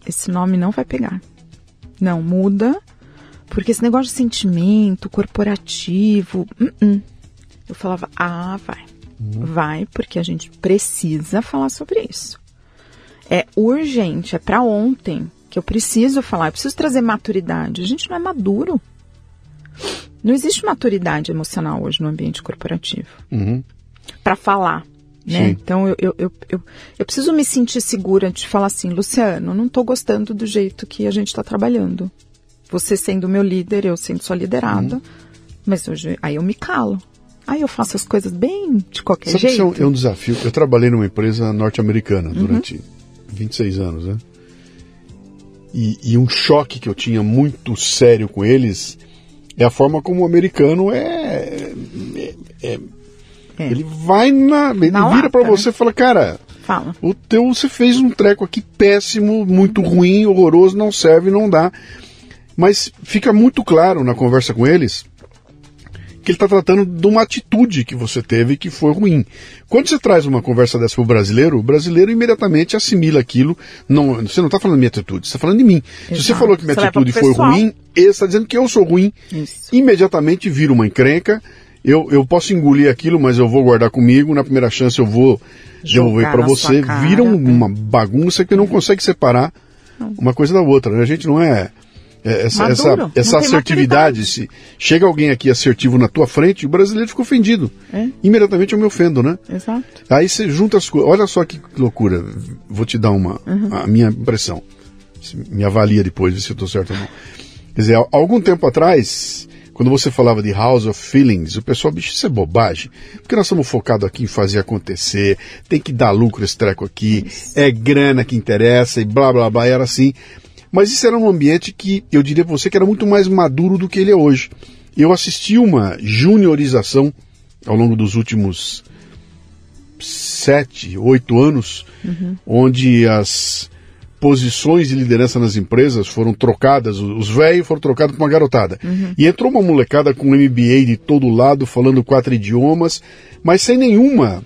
[SPEAKER 2] esse nome não vai pegar. Não, muda, porque esse negócio de sentimento corporativo. Uh -uh. Eu falava, ah, vai. Uhum. Vai, porque a gente precisa falar sobre isso. É urgente, é para ontem que eu preciso falar, eu preciso trazer maturidade. A gente não é maduro. Não existe maturidade emocional hoje no ambiente corporativo.
[SPEAKER 1] Uhum.
[SPEAKER 2] Para falar. Né? Então eu, eu, eu, eu, eu preciso me sentir segura de falar assim, Luciano, não estou gostando do jeito que a gente está trabalhando. Você sendo meu líder, eu sendo sua liderada,
[SPEAKER 1] Uhum.
[SPEAKER 2] mas hoje aí eu me calo. Aí eu faço as coisas bem de qualquer
[SPEAKER 1] Sabe que
[SPEAKER 2] jeito.
[SPEAKER 1] isso é um, é um desafio. Eu trabalhei numa empresa norte-americana durante 26 anos, né? E, e um choque que eu tinha muito sério com eles é a forma como o americano é. é- é-
[SPEAKER 2] É.
[SPEAKER 1] Ele vai na. Ele
[SPEAKER 2] Na
[SPEAKER 1] vira pra
[SPEAKER 2] né?
[SPEAKER 1] você e fala, cara,
[SPEAKER 2] Fala.
[SPEAKER 1] o teu você fez um treco aqui péssimo, muito ruim, horroroso, não serve, não dá. Mas fica muito claro na conversa com eles que ele está tratando de uma atitude que você teve que foi ruim. Quando você traz uma conversa dessa para o brasileiro, o brasileiro imediatamente assimila aquilo. Não, você não está falando da minha atitude, você está falando de mim. Se você
[SPEAKER 2] Exato.
[SPEAKER 1] falou que minha
[SPEAKER 2] Você
[SPEAKER 1] atitude foi ruim, ele está dizendo que eu sou ruim.
[SPEAKER 2] Isso.
[SPEAKER 1] Imediatamente vira uma encrenca. Eu, eu posso engolir aquilo, mas eu vou guardar comigo. Na primeira chance eu vou devolver para você.
[SPEAKER 2] cara,
[SPEAKER 1] vira uma bagunça que não consegue separar uma coisa da outra. né? A gente não é. Essa,
[SPEAKER 2] Maduro,
[SPEAKER 1] essa, essa assertividade, se chega alguém aqui assertivo na tua frente, o brasileiro fica ofendido.
[SPEAKER 2] É.
[SPEAKER 1] Imediatamente eu me ofendo, né?
[SPEAKER 2] Exato.
[SPEAKER 1] Aí você junta as coisas. Olha só que loucura. Vou te dar uma a minha impressão. Me avalia depois, se eu estou certo ou não. Quer dizer, há algum tempo atrás, quando você falava de House of Feelings, o pessoal, bicho, isso é bobagem. Porque nós estamos focados aqui em fazer acontecer, tem que dar lucro esse treco aqui, é grana que interessa e blá blá blá, era assim. Mas isso era um ambiente que eu diria para você que era muito mais maduro do que ele é hoje. Eu assisti uma juniorização ao longo dos últimos sete, oito anos, onde as posições de liderança nas empresas foram trocadas, os velhos foram trocados por uma garotada. E entrou uma molecada com MBA de todo lado, falando quatro idiomas, mas sem nenhuma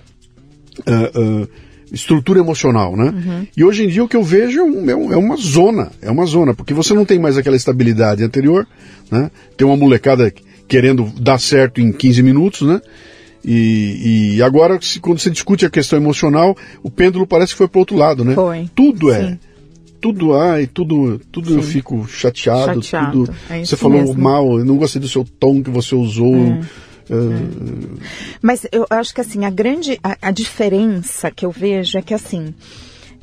[SPEAKER 1] ah, ah, estrutura emocional, né? E hoje em dia o que eu vejo é, um- é um- é uma zona, é uma zona, porque você não tem mais aquela estabilidade anterior, né? Tem uma molecada querendo dar certo em 15 minutos, né? E, e agora, se- quando você discute a questão emocional, o pêndulo parece que foi para outro lado, né?
[SPEAKER 2] Foi.
[SPEAKER 1] Tudo é.
[SPEAKER 2] Sim.
[SPEAKER 1] Tudo, ai, tudo, tudo eu fico chateado,
[SPEAKER 2] Chateado,
[SPEAKER 1] tudo.
[SPEAKER 2] é
[SPEAKER 1] você falou
[SPEAKER 2] mesmo.
[SPEAKER 1] mal, eu não gostei do seu tom que você usou. Uh...
[SPEAKER 2] Mas eu acho que assim, a grande a, a, diferença que eu vejo é que assim,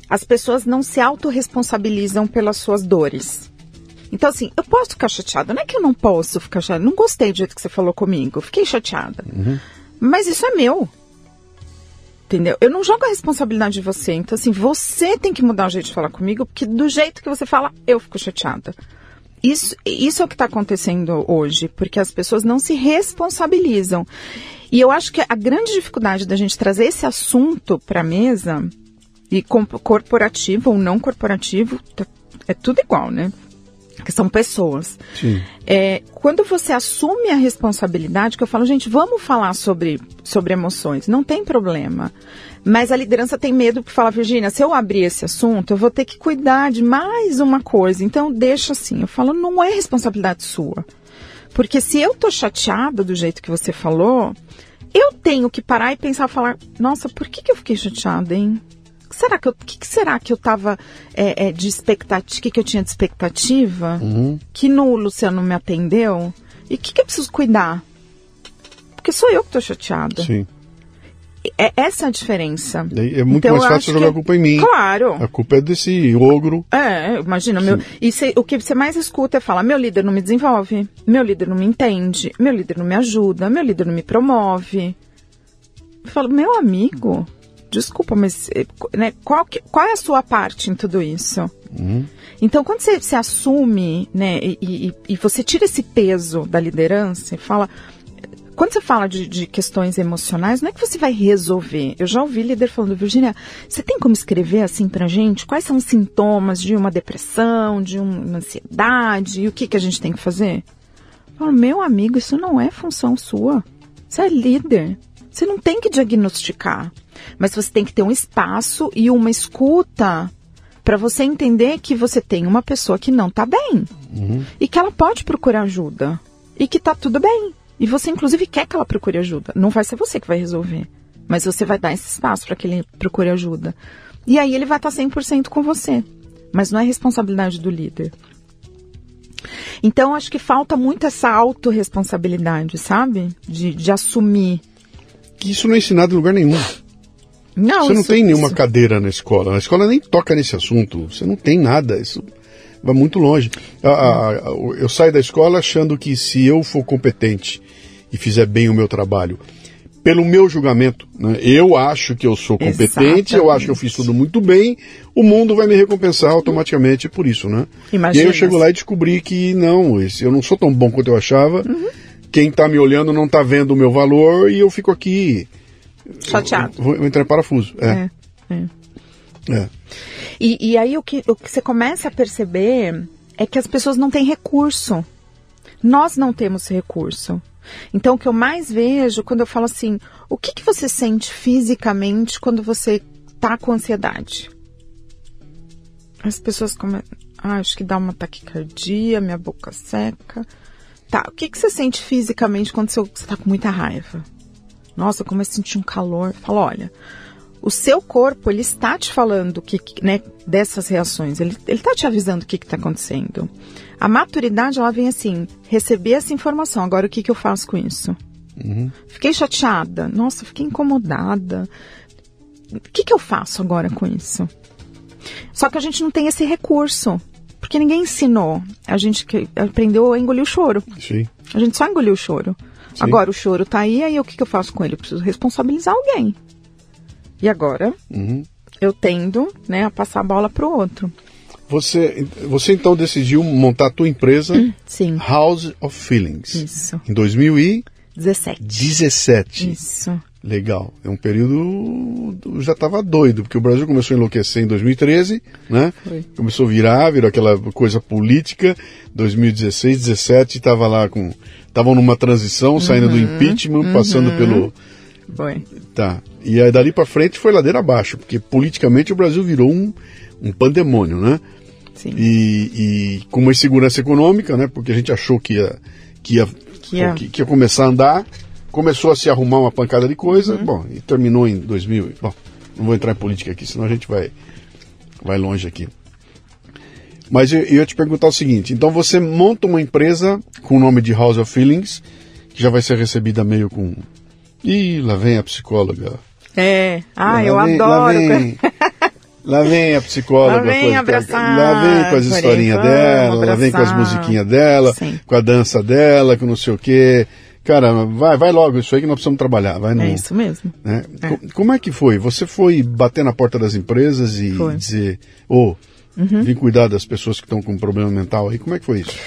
[SPEAKER 2] as pessoas não se autorresponsabilizam pelas suas dores. Então, assim, eu posso ficar chateada. Não é que eu não posso ficar chateada. Não gostei do jeito que você falou comigo. Fiquei chateada. Uhum. Mas isso é meu. Entendeu? Eu não jogo a responsabilidade de você. Então, assim, você tem que mudar o jeito de falar comigo, porque do jeito que você fala, eu fico chateada. Isso, isso é o que está acontecendo hoje, porque as pessoas não se responsabilizam. E eu acho que a grande dificuldade da gente trazer esse assunto para a mesa, e corporativo ou não corporativo, tá, é tudo igual, né? que são pessoas.
[SPEAKER 1] Sim.
[SPEAKER 2] É, quando você assume a responsabilidade, que eu falo, gente, vamos falar sobre, sobre emoções, não tem problema. Mas a liderança tem medo porque fala, Virginia, se eu abrir esse assunto, eu vou ter que cuidar de mais uma coisa. Então, deixa assim. Eu falo, não é responsabilidade sua. Porque se eu tô chateada do jeito que você falou, eu tenho que parar e pensar, falar, nossa, por que, que eu fiquei chateada, hein? será que eu, que, que será que eu tava é, é, de expectativa, que, que eu tinha de expectativa,
[SPEAKER 1] uhum.
[SPEAKER 2] que no Luciano me atendeu, e o que, que eu preciso cuidar? Porque sou eu que estou chateada.
[SPEAKER 1] Sim.
[SPEAKER 2] É essa a diferença.
[SPEAKER 1] É, muito então, mais fácil jogar a culpa em mim.
[SPEAKER 2] Claro.
[SPEAKER 1] A culpa é desse ogro.
[SPEAKER 2] É, imagina. Meu, e se, o que você mais escuta é falar: meu líder não me desenvolve, meu líder não me entende, meu líder não me ajuda, meu líder não me promove. Eu falo, meu amigo, desculpa, mas eh, né, qual, que, qual é a sua parte em tudo isso?
[SPEAKER 1] Uhum.
[SPEAKER 2] Então, quando você se assume, né, e, e, e, você tira esse peso da liderança e fala. Quando você fala de, de, questões emocionais, não é que você vai resolver. Eu já ouvi líder falando, Virginia, você tem como escrever assim pra gente quais são os sintomas de uma depressão, de uma ansiedade, e o que, que a gente tem que fazer? Eu falo, meu amigo, isso não é função sua. Você é líder. Você não tem que diagnosticar, mas você tem que ter um espaço e uma escuta para você entender que você tem uma pessoa que não está bem
[SPEAKER 1] uhum.
[SPEAKER 2] e que ela pode procurar ajuda e que está tudo bem. E você, inclusive, quer que ela procure ajuda. Não vai ser você que vai resolver, mas você vai dar esse espaço para que ele procure ajuda. E aí ele vai estar tá 100% com você, mas não é responsabilidade do líder. Então, acho que falta muito essa autorresponsabilidade, sabe? De, de assumir
[SPEAKER 1] que isso não é ensinado em lugar nenhum.
[SPEAKER 2] Não,
[SPEAKER 1] você não
[SPEAKER 2] isso,
[SPEAKER 1] tem nenhuma
[SPEAKER 2] isso.
[SPEAKER 1] cadeira na escola. A escola nem toca nesse assunto. Você não tem nada. Isso vai muito longe. A, a, a, eu saio da escola achando que se eu for competente e fizer bem o meu trabalho, pelo meu julgamento, né, eu acho que eu sou competente, Exatamente. eu acho que eu fiz tudo muito bem, o mundo vai me recompensar automaticamente por isso, né?
[SPEAKER 2] Imagina.
[SPEAKER 1] E aí eu chego lá e descobri que não, eu não sou tão bom quanto eu achava.
[SPEAKER 2] Uhum
[SPEAKER 1] quem está me olhando não está vendo o meu valor e eu fico aqui.
[SPEAKER 2] Chateado.
[SPEAKER 1] Vou, vou entrar em parafuso. É.
[SPEAKER 2] é, é.
[SPEAKER 1] é.
[SPEAKER 2] E, e, aí o que, o que você começa a perceber é que as pessoas não têm recurso. Nós não temos recurso. Então, o que eu mais vejo quando eu falo assim, o que, que você sente fisicamente quando você está com ansiedade? As pessoas começam, ah, acho que dá uma taquicardia, minha boca seca. Tá, o que, que você sente fisicamente quando você está com muita raiva? Nossa, como eu senti um calor. Fala, olha, o seu corpo, ele está te falando que, né, dessas reações, ele, ele está te avisando o que está acontecendo. A maturidade, ela vem assim, receber essa informação, agora o que, que eu faço com isso?
[SPEAKER 1] Uhum.
[SPEAKER 2] Fiquei chateada, nossa, fiquei incomodada. O que, que eu faço agora com isso? Só que a gente não tem esse recurso. Porque ninguém ensinou. A gente que aprendeu a engolir o choro.
[SPEAKER 1] Sim.
[SPEAKER 2] A gente só engoliu o choro. Sim. Agora o choro tá aí, aí o que, que eu faço com ele? Eu preciso responsabilizar alguém. E agora
[SPEAKER 1] uhum.
[SPEAKER 2] eu tendo né, a passar a bola pro outro.
[SPEAKER 1] Você, você então decidiu montar a tua empresa
[SPEAKER 2] Sim.
[SPEAKER 1] House of Feelings.
[SPEAKER 2] Isso.
[SPEAKER 1] Em 2017.
[SPEAKER 2] 17. Isso.
[SPEAKER 1] Legal. É um período. Já estava doido, porque o Brasil começou a enlouquecer em 2013, né?
[SPEAKER 2] Foi.
[SPEAKER 1] Começou a virar, virou aquela coisa política. 2016, 17 estava lá com. Estavam numa transição, saindo
[SPEAKER 2] uhum,
[SPEAKER 1] do impeachment, uhum. passando pelo.
[SPEAKER 2] Foi.
[SPEAKER 1] Tá. E aí dali para frente foi ladeira abaixo, porque politicamente o Brasil virou um, um pandemônio, né?
[SPEAKER 2] Sim.
[SPEAKER 1] E, e com uma insegurança econômica, né? Porque a gente achou que ia, que ia,
[SPEAKER 2] que ia...
[SPEAKER 1] Que, que ia começar a andar começou a se arrumar uma pancada de coisa, uhum. bom, e terminou em 2000. Bom, não vou entrar em política aqui, senão a gente vai, vai longe aqui. Mas eu, eu ia te perguntar o seguinte: então você monta uma empresa com o nome de House of Feelings, que já vai ser recebida meio com. Ih, lá vem a psicóloga.
[SPEAKER 2] É, ah,
[SPEAKER 1] Lá
[SPEAKER 2] eu
[SPEAKER 1] vem-
[SPEAKER 2] adoro.
[SPEAKER 1] Lá vem, lá vem a psicóloga.
[SPEAKER 2] Lá vem
[SPEAKER 1] com
[SPEAKER 2] abraçar,
[SPEAKER 1] Lá vem com as historinhas dela, lá vem com as
[SPEAKER 2] abraçar.
[SPEAKER 1] musiquinhas dela,
[SPEAKER 2] Sim.
[SPEAKER 1] com a dança dela, com não sei o quê. Cara, vai, vai logo, isso aí que nós precisamos trabalhar. Vai no,
[SPEAKER 2] É isso mesmo.
[SPEAKER 1] né? Co- Como é que foi? Você foi bater na porta das empresas e
[SPEAKER 2] Foi. Uhum.
[SPEAKER 1] dizer, ô, vim cuidar das pessoas que estão com problema mental aí. Como é que foi isso?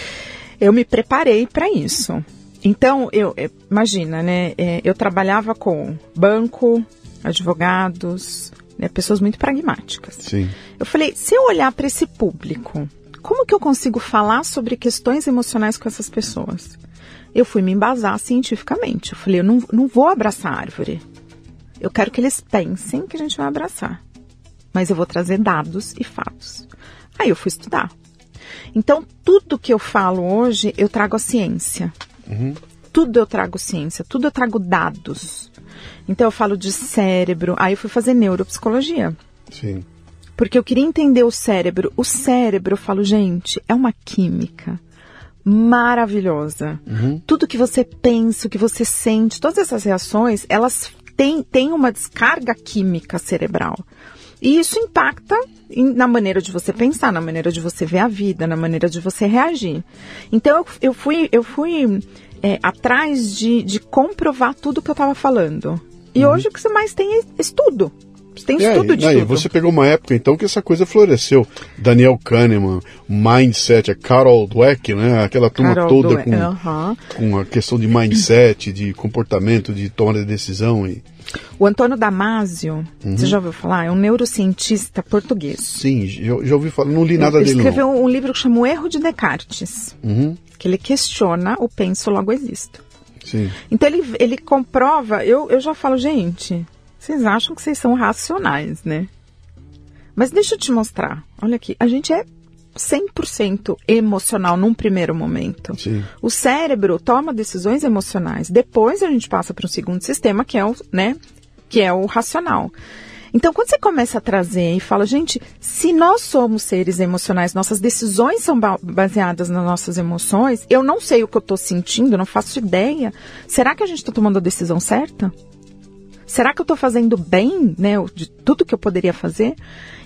[SPEAKER 2] Eu me preparei para isso. Então, eu eu- imagina, né? é, Eu trabalhava com banco, advogados, né, pessoas muito pragmáticas.
[SPEAKER 1] Sim.
[SPEAKER 2] Eu falei, se eu olhar para esse público, como que eu consigo falar sobre questões emocionais com essas pessoas? Eu fui me embasar cientificamente. Eu falei, eu não, não vou abraçar árvore. Eu quero que eles pensem que a gente vai abraçar. Mas eu vou trazer dados e fatos. Aí eu fui estudar. Então, tudo que eu falo hoje, eu trago a ciência. Tudo eu trago ciência, tudo eu trago dados. Então, eu falo de cérebro. Aí eu fui fazer neuropsicologia.
[SPEAKER 1] Sim.
[SPEAKER 2] Porque eu queria entender o cérebro. O cérebro, eu falo, gente, é uma química maravilhosa. Tudo que você pensa, o que você sente, todas essas reações, elas têm, têm uma descarga química cerebral. E isso impacta na maneira de você pensar, na maneira de você ver a vida, na maneira de você reagir. Então eu, eu fui, eu fui é, atrás de, de comprovar tudo que eu estava falando. E hoje o que você mais tem é estudo. Você tem
[SPEAKER 1] É,
[SPEAKER 2] estudo de
[SPEAKER 1] aí,
[SPEAKER 2] tudo.
[SPEAKER 1] Você pegou uma época então que essa coisa floresceu. Daniel Kahneman, Mindset, a Carol Dweck, né? Aquela turma
[SPEAKER 2] Carol
[SPEAKER 1] toda
[SPEAKER 2] Dweck,
[SPEAKER 1] com, com a questão de mindset, de comportamento, de tomada de decisão. E...
[SPEAKER 2] O Antônio Damasio,
[SPEAKER 1] Uhum.
[SPEAKER 2] você já ouviu falar? É um neurocientista português.
[SPEAKER 1] Sim, já, já ouvi falar, não li nada
[SPEAKER 2] Ele
[SPEAKER 1] dele
[SPEAKER 2] escreveu
[SPEAKER 1] não.
[SPEAKER 2] um livro que chama O Erro de Descartes,
[SPEAKER 1] Uhum,
[SPEAKER 2] que ele questiona o penso logo existo.
[SPEAKER 1] sim,
[SPEAKER 2] Então ele, ele comprova, eu, eu já falo, gente, vocês acham que vocês são racionais, né? Mas deixa eu te mostrar. Olha aqui, a gente é 100% emocional num primeiro momento.
[SPEAKER 1] sim.
[SPEAKER 2] O cérebro toma decisões emocionais. Depois a gente passa para um segundo sistema, que é o, né, que é o racional. Então, quando você começa a trazer e fala, gente, se nós somos seres emocionais, nossas decisões são ba- baseadas nas nossas emoções, eu não sei o que eu estou sentindo, não faço ideia. Será que a gente está tomando a decisão certa? Será que eu estou fazendo bem, né, o- de tudo que eu poderia fazer?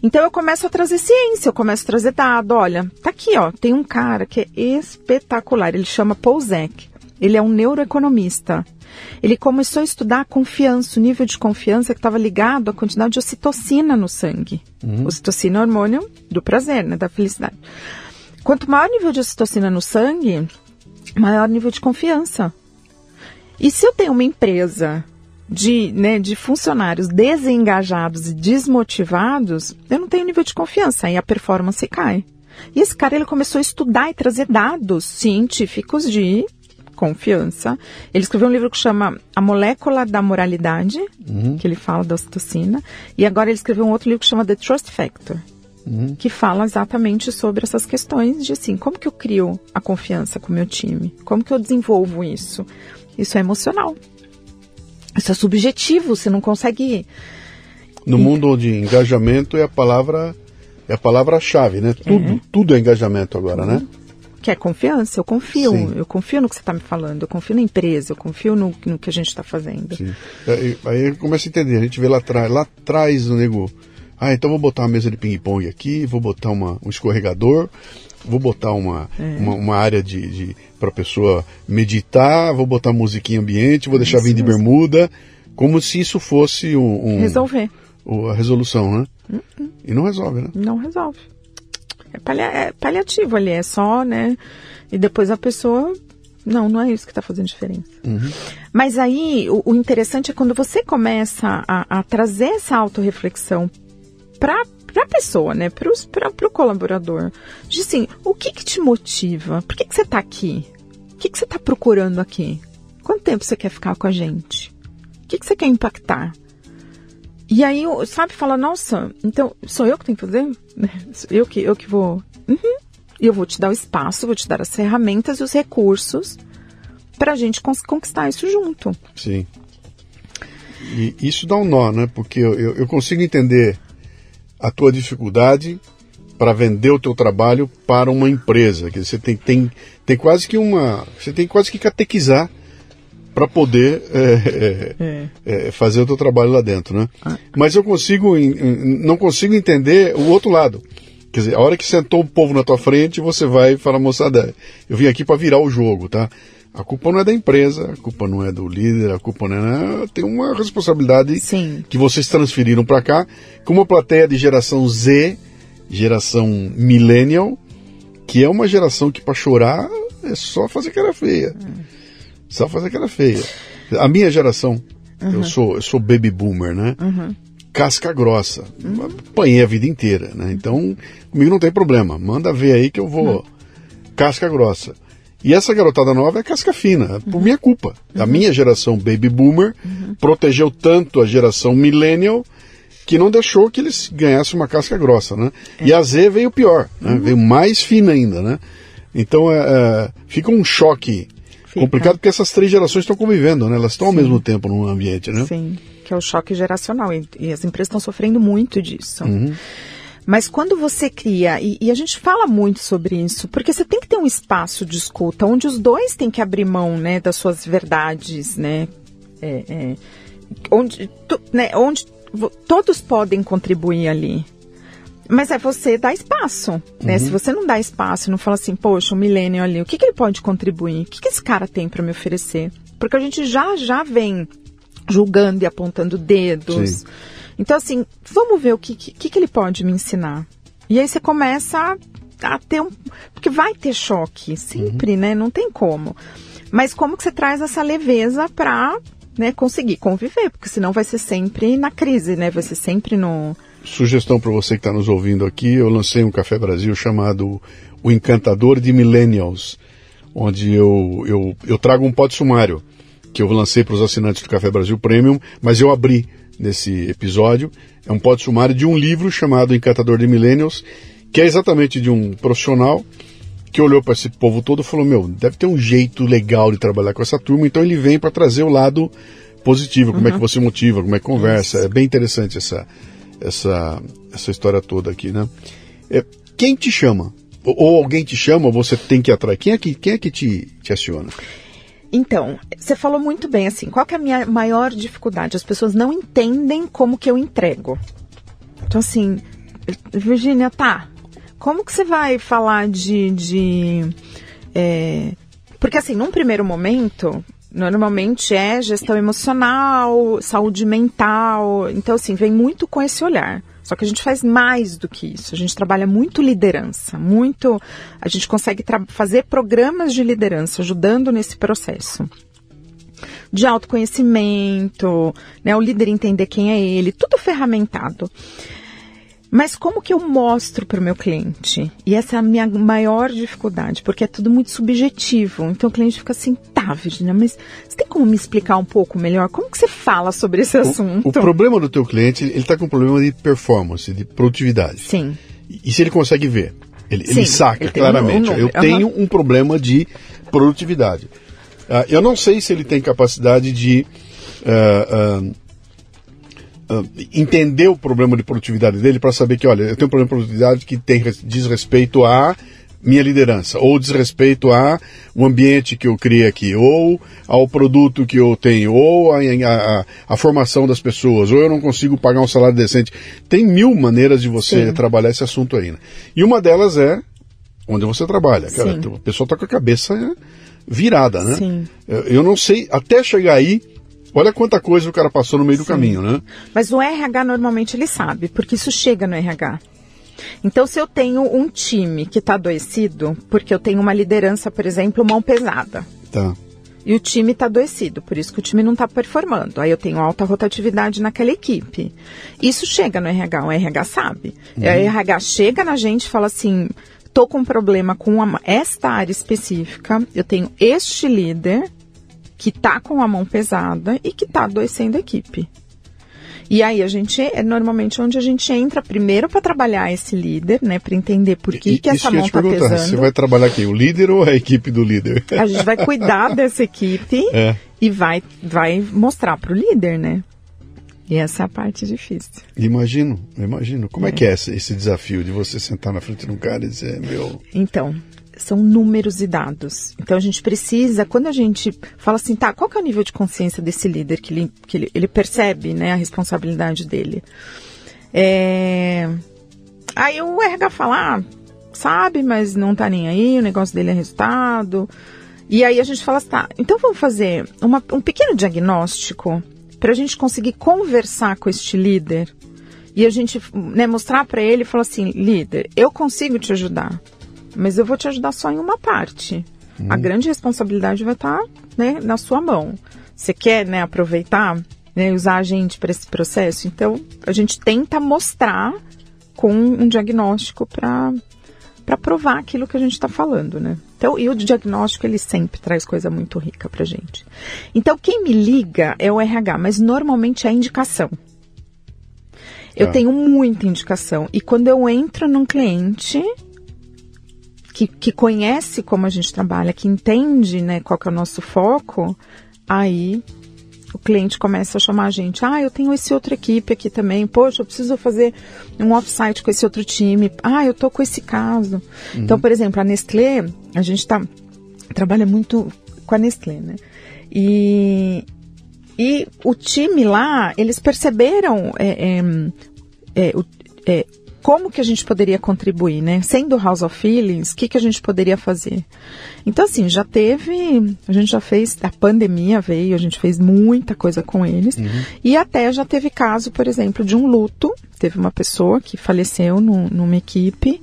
[SPEAKER 2] Então eu começo a trazer ciência, eu começo a trazer dado. Olha, tá aqui, ó, tem um cara que é espetacular, ele chama Pouzek. Ele é um neuroeconomista. Ele começou a estudar a confiança, o nível de confiança que estava ligado à quantidade de ocitocina no sangue. Ocitocina é o hormônio do prazer, né, da felicidade. Quanto maior o nível de ocitocina no sangue, maior nível de confiança. E se eu tenho uma empresa de, né, de funcionários desengajados e desmotivados, eu não tenho nível de confiança, aí a performance cai. E esse cara ele começou a estudar e trazer dados científicos de confiança. Ele escreveu um livro que chama A Molécula da Moralidade, que ele fala da ocitocina, e agora ele escreveu um outro livro que chama The Trust Factor, que fala exatamente sobre essas questões de assim, como que eu crio a confiança com o meu time? Como que eu desenvolvo isso? Isso é emocional. Isso é subjetivo, você não consegue.
[SPEAKER 1] No mundo de engajamento é a palavra é a palavra-chave, né? Tudo, tudo é engajamento agora, né?
[SPEAKER 2] Que é confiança, eu confio.
[SPEAKER 1] Sim.
[SPEAKER 2] Eu confio no que você está me falando, eu confio na empresa, eu confio no, no que a gente está fazendo.
[SPEAKER 1] Sim. Aí, aí eu começo a entender, a gente vê lá atrás, lá atrás o nego. Ah, então vou botar uma mesa de ping-pong aqui, vou botar uma, um escorregador, vou botar uma,
[SPEAKER 2] É.
[SPEAKER 1] uma, uma área de, de para pessoa meditar, vou botar musiquinha ambiente, vou deixar
[SPEAKER 2] Isso
[SPEAKER 1] vir de
[SPEAKER 2] mesmo.
[SPEAKER 1] bermuda, como se isso fosse um, um-
[SPEAKER 2] Resolver.
[SPEAKER 1] o- a resolução, né? E não resolve, né?
[SPEAKER 2] Não resolve. É, palia- é paliativo ali, é só, né? E depois a pessoa. Não, não é isso que está fazendo diferença. Mas aí, o, o interessante é quando você começa a, a trazer essa autorreflexão para a pessoa, né? Para o colaborador. De assim, o que, que te motiva? Por que, que você está aqui? O que, que você está procurando aqui? Quanto tempo você quer ficar com a gente? O que, que você quer impactar? E aí, sabe, fala, nossa, então sou eu que tenho que fazer? Eu que, eu que vou. Uhum. E eu vou te dar o espaço, vou te dar as ferramentas e os recursos para a gente conquistar isso junto.
[SPEAKER 1] Sim. E isso dá um nó, né? Porque eu, eu consigo entender a tua dificuldade para vender o teu trabalho para uma empresa. Que você tem, tem, tem quase que uma. Você tem quase que catequizar para poder é, é, é, fazer o teu trabalho lá dentro, né? Ah. Mas eu consigo, não consigo entender o outro lado. Quer dizer, a hora que sentou o povo na tua frente, você vai falar, moçada, eu vim aqui para virar o jogo, tá? A culpa não é da empresa, a culpa não é do líder, a culpa não é. Tem uma responsabilidade
[SPEAKER 2] Sim.
[SPEAKER 1] que vocês transferiram para cá, com uma plateia de geração Z, geração millennial, que é uma geração que para chorar é só fazer cara feia. Hum. Só fazer cara feia. A minha geração, uhum. eu, sou, eu sou baby boomer, né?
[SPEAKER 2] Uhum
[SPEAKER 1] casca grossa. Uhum. Apanhei a vida inteira, né? Então, comigo não tem problema. Manda ver aí que eu vou. Casca grossa. E essa garotada nova é casca fina, por minha culpa. A uhum. minha geração baby boomer uhum. protegeu tanto a geração millennial que não deixou que eles ganhassem uma casca grossa, né? É. E a Z veio pior, né? Uhum. Veio mais fina ainda, né? Então é, é, fica um choque fica. complicado porque essas três gerações estão convivendo, né? Elas estão Sim. ao mesmo tempo no ambiente, né?
[SPEAKER 2] Sim que é o choque geracional. E, e as empresas estão sofrendo muito disso.
[SPEAKER 1] Uhum.
[SPEAKER 2] Mas quando você cria, e, e, a gente fala muito sobre isso, porque você tem que ter um espaço de escuta onde os dois têm que abrir mão né, das suas verdades, né? É, é, onde, tu, né, onde todos podem contribuir ali. Mas é você dar espaço, né? Uhum. Se você não dá espaço, não fala assim, poxa, o um milênio ali, o que, que ele pode contribuir? O que, que esse cara tem para me oferecer? Porque a gente já já vem julgando e apontando dedos. Sim. Então, assim, vamos ver o que, que, que ele pode me ensinar. E aí você começa a, a ter um. Porque vai ter choque, sempre, uhum. né? Não tem como. Mas como que você traz essa leveza para né, conseguir conviver? Porque senão vai ser sempre na crise, né? Vai ser sempre no.
[SPEAKER 1] Sugestão para você que está nos ouvindo aqui: eu lancei um Café Brasil chamado O Encantador de Millennials, onde eu, eu, eu trago um pote sumário que eu lancei para os assinantes do Café Brasil Premium, mas eu abri nesse episódio. É um pódio sumário de um livro chamado Encantador de Millennials, que é exatamente de um profissional que olhou para esse povo todo e falou: Meu, deve ter um jeito legal de trabalhar com essa turma, então ele vem para trazer o lado positivo, como uhum. é que uhum. você motiva, como é que conversa. Isso. É bem interessante essa, essa, essa história toda aqui, né? É, quem te chama? Ou, ou alguém te chama, você tem que ir atrás. Quem é que, quem é que te, te aciona?
[SPEAKER 2] Então, você falou muito bem assim, qual é a minha maior dificuldade? As pessoas não entendem como que eu entrego. Então, assim, Virginia, tá, como que você vai falar de... de é... Porque, assim, num primeiro momento, normalmente é gestão emocional, saúde mental. Então, assim, vem muito com esse olhar. Só que a gente faz mais do que isso. A gente trabalha muito liderança, muito. A gente consegue fazer programas de liderança ajudando nesse processo de autoconhecimento, né, o líder entender quem é ele, tudo ferramentado. Mas como que eu mostro para o meu cliente? E essa é a minha maior dificuldade, porque é tudo muito subjetivo. Então o cliente fica assim, tá, Virginia, mas você tem como me explicar um pouco melhor? Como que você fala sobre esse assunto?
[SPEAKER 1] O, o problema do teu cliente, ele está com um problema de performance, de produtividade.
[SPEAKER 2] Sim.
[SPEAKER 1] E, e se ele consegue ver? Ele, Sim, ele saca ele claramente. Um, um eu uhum. tenho um problema de produtividade. Uh, eu não sei se ele tem capacidade de... Uh, uh, uh, entender o problema de produtividade dele para saber que, olha, eu tenho um problema de produtividade que tem, diz respeito a minha liderança, ou diz respeito a o ambiente que eu criei aqui, ou ao produto que eu tenho, ou a, a, a, formação das pessoas, ou eu não consigo pagar um salário decente. Tem mil maneiras de você Sim. trabalhar esse assunto aí. Né? E uma delas é onde você trabalha. Cara, a pessoa está com a cabeça virada, né?
[SPEAKER 2] Sim.
[SPEAKER 1] Eu não sei, até chegar aí, Olha quanta coisa o cara passou no meio Sim. do caminho, né?
[SPEAKER 2] Mas o RH normalmente ele sabe, porque isso chega no RH. Então, se eu tenho um time que está adoecido, porque eu tenho uma liderança, por exemplo, mão pesada.
[SPEAKER 1] Tá.
[SPEAKER 2] E o time está adoecido, por isso que o time não está performando. Aí eu tenho alta rotatividade naquela equipe. Isso chega no RH, o RH sabe. Uhum. O RH chega na gente e fala assim: tô com um problema com uma, esta área específica, eu tenho este líder, que está com a mão pesada e que está adoecendo a equipe. E aí a gente é normalmente onde a gente entra primeiro para trabalhar esse líder, né, para entender por que, e, que essa mão está pesando.
[SPEAKER 1] Você vai trabalhar aqui, o líder ou a equipe do líder?
[SPEAKER 2] A gente vai cuidar dessa equipe é. e vai, vai mostrar para o líder, né? E essa é a parte difícil.
[SPEAKER 1] Imagino, imagino. Como é, é que é esse, esse, desafio de você sentar na frente de um cara e dizer, meu.
[SPEAKER 2] Então, são números e dados. Então a gente precisa, quando a gente fala assim, tá, qual que é o nível de consciência desse líder que ele, que ele, ele percebe, né, a responsabilidade dele? É... Aí o RH fala, ah, sabe, mas não tá nem aí, o negócio dele é resultado. E aí a gente fala assim, tá, então vamos fazer uma, um pequeno diagnóstico para a gente conseguir conversar com este líder e a gente né, mostrar para ele e falar assim, líder, eu consigo te ajudar, mas eu vou te ajudar só em uma parte. Hum. A grande responsabilidade vai estar tá, né, na sua mão. Você quer né, aproveitar, né, usar a gente para esse processo? Então, a gente tenta mostrar com um diagnóstico para para provar aquilo que a gente está falando, né? Então, e o diagnóstico ele sempre traz coisa muito rica para gente. Então, quem me liga é o RH, mas normalmente é a indicação. Eu ah. tenho muita indicação. E quando eu entro num cliente que, que conhece como a gente trabalha, que entende né, qual que é o nosso foco, aí o cliente começa a chamar a gente. Ah, eu tenho esse outra equipe aqui também. Poxa, eu preciso fazer um offsite com esse outro time. Ah, eu tô com esse caso. Uhum. Então, por exemplo, a Nestlé, a gente tá, trabalha muito com a Nestlé, né? E, e o time lá, eles perceberam é, é, é, é, como que a gente poderia contribuir, né? Sendo House of Feelings, o que, que a gente poderia fazer? Então, assim, já teve, a gente já fez, a pandemia veio, a gente fez muita coisa com eles. Uhum. E até já teve caso, por exemplo, de um luto. Teve uma pessoa que faleceu no, numa equipe.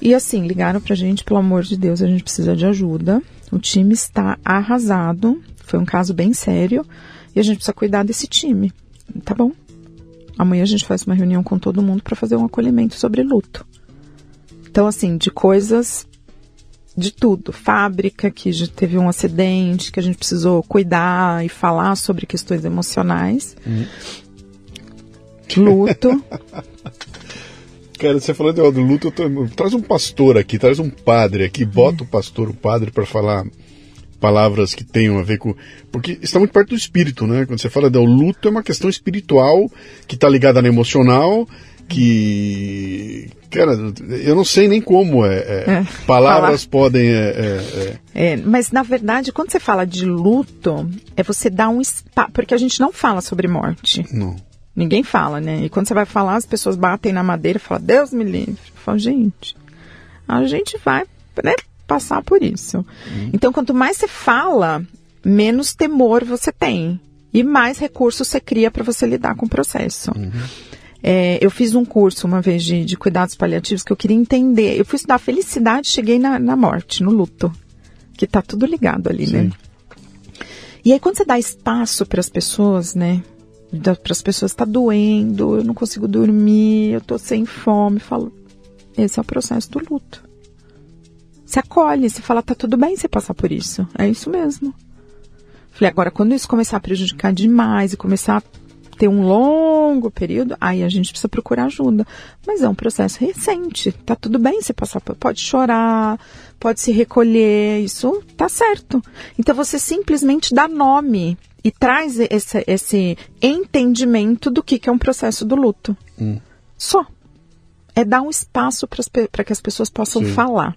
[SPEAKER 2] E assim, ligaram pra gente, pelo amor de Deus, a gente precisa de ajuda. O time está arrasado. Foi um caso bem sério e a gente precisa cuidar desse time. Tá bom. Amanhã a gente faz uma reunião com todo mundo para fazer um acolhimento sobre luto. Então, assim, de coisas de tudo. Fábrica que já teve um acidente, que a gente precisou cuidar e falar sobre questões emocionais. Hum. Luto.
[SPEAKER 1] Cara, você falou do luto, tô... traz um pastor aqui, traz um padre aqui, bota o pastor, o padre para falar palavras que tenham a ver com. Porque está muito perto do espírito, né? Quando você fala do luto, é uma questão espiritual que está ligada na emocional, que. Cara, eu não sei nem como é. é, é palavras falar. podem. É,
[SPEAKER 2] é, é, mas, na verdade, quando você fala de luto, é você dar um espaço. Porque a gente não fala sobre morte.
[SPEAKER 1] Não.
[SPEAKER 2] Ninguém fala, né? E quando você vai falar, as pessoas batem na madeira e falam, Deus me livre. Eu falo, gente, a gente vai né, passar por isso. Uhum. Então, quanto mais você fala, menos temor você tem. E mais recursos você cria para você lidar com o processo. Uhum. É, eu fiz um curso uma vez de, de, cuidados paliativos que eu queria entender. Eu fui estudar felicidade, cheguei na, na morte, no luto. Que tá tudo ligado ali, né? Sim. né? E aí, quando você dá espaço para as pessoas, né? Para as pessoas, tá doendo, eu não consigo dormir, eu tô sem fome, falo, esse é o processo do luto. Você acolhe, você fala, tá tudo bem você passar por isso. É isso mesmo. Falei, agora, quando isso começar a prejudicar demais e começar a ter um longo período, aí a gente precisa procurar ajuda. Mas é um processo recente. Tá tudo bem você passar por. Pode chorar, pode se recolher, isso tá certo. Então você simplesmente dá nome e traz esse, esse entendimento do que, que é um processo do luto. Hum. Só. É dar um espaço para que as pessoas possam Sim. falar.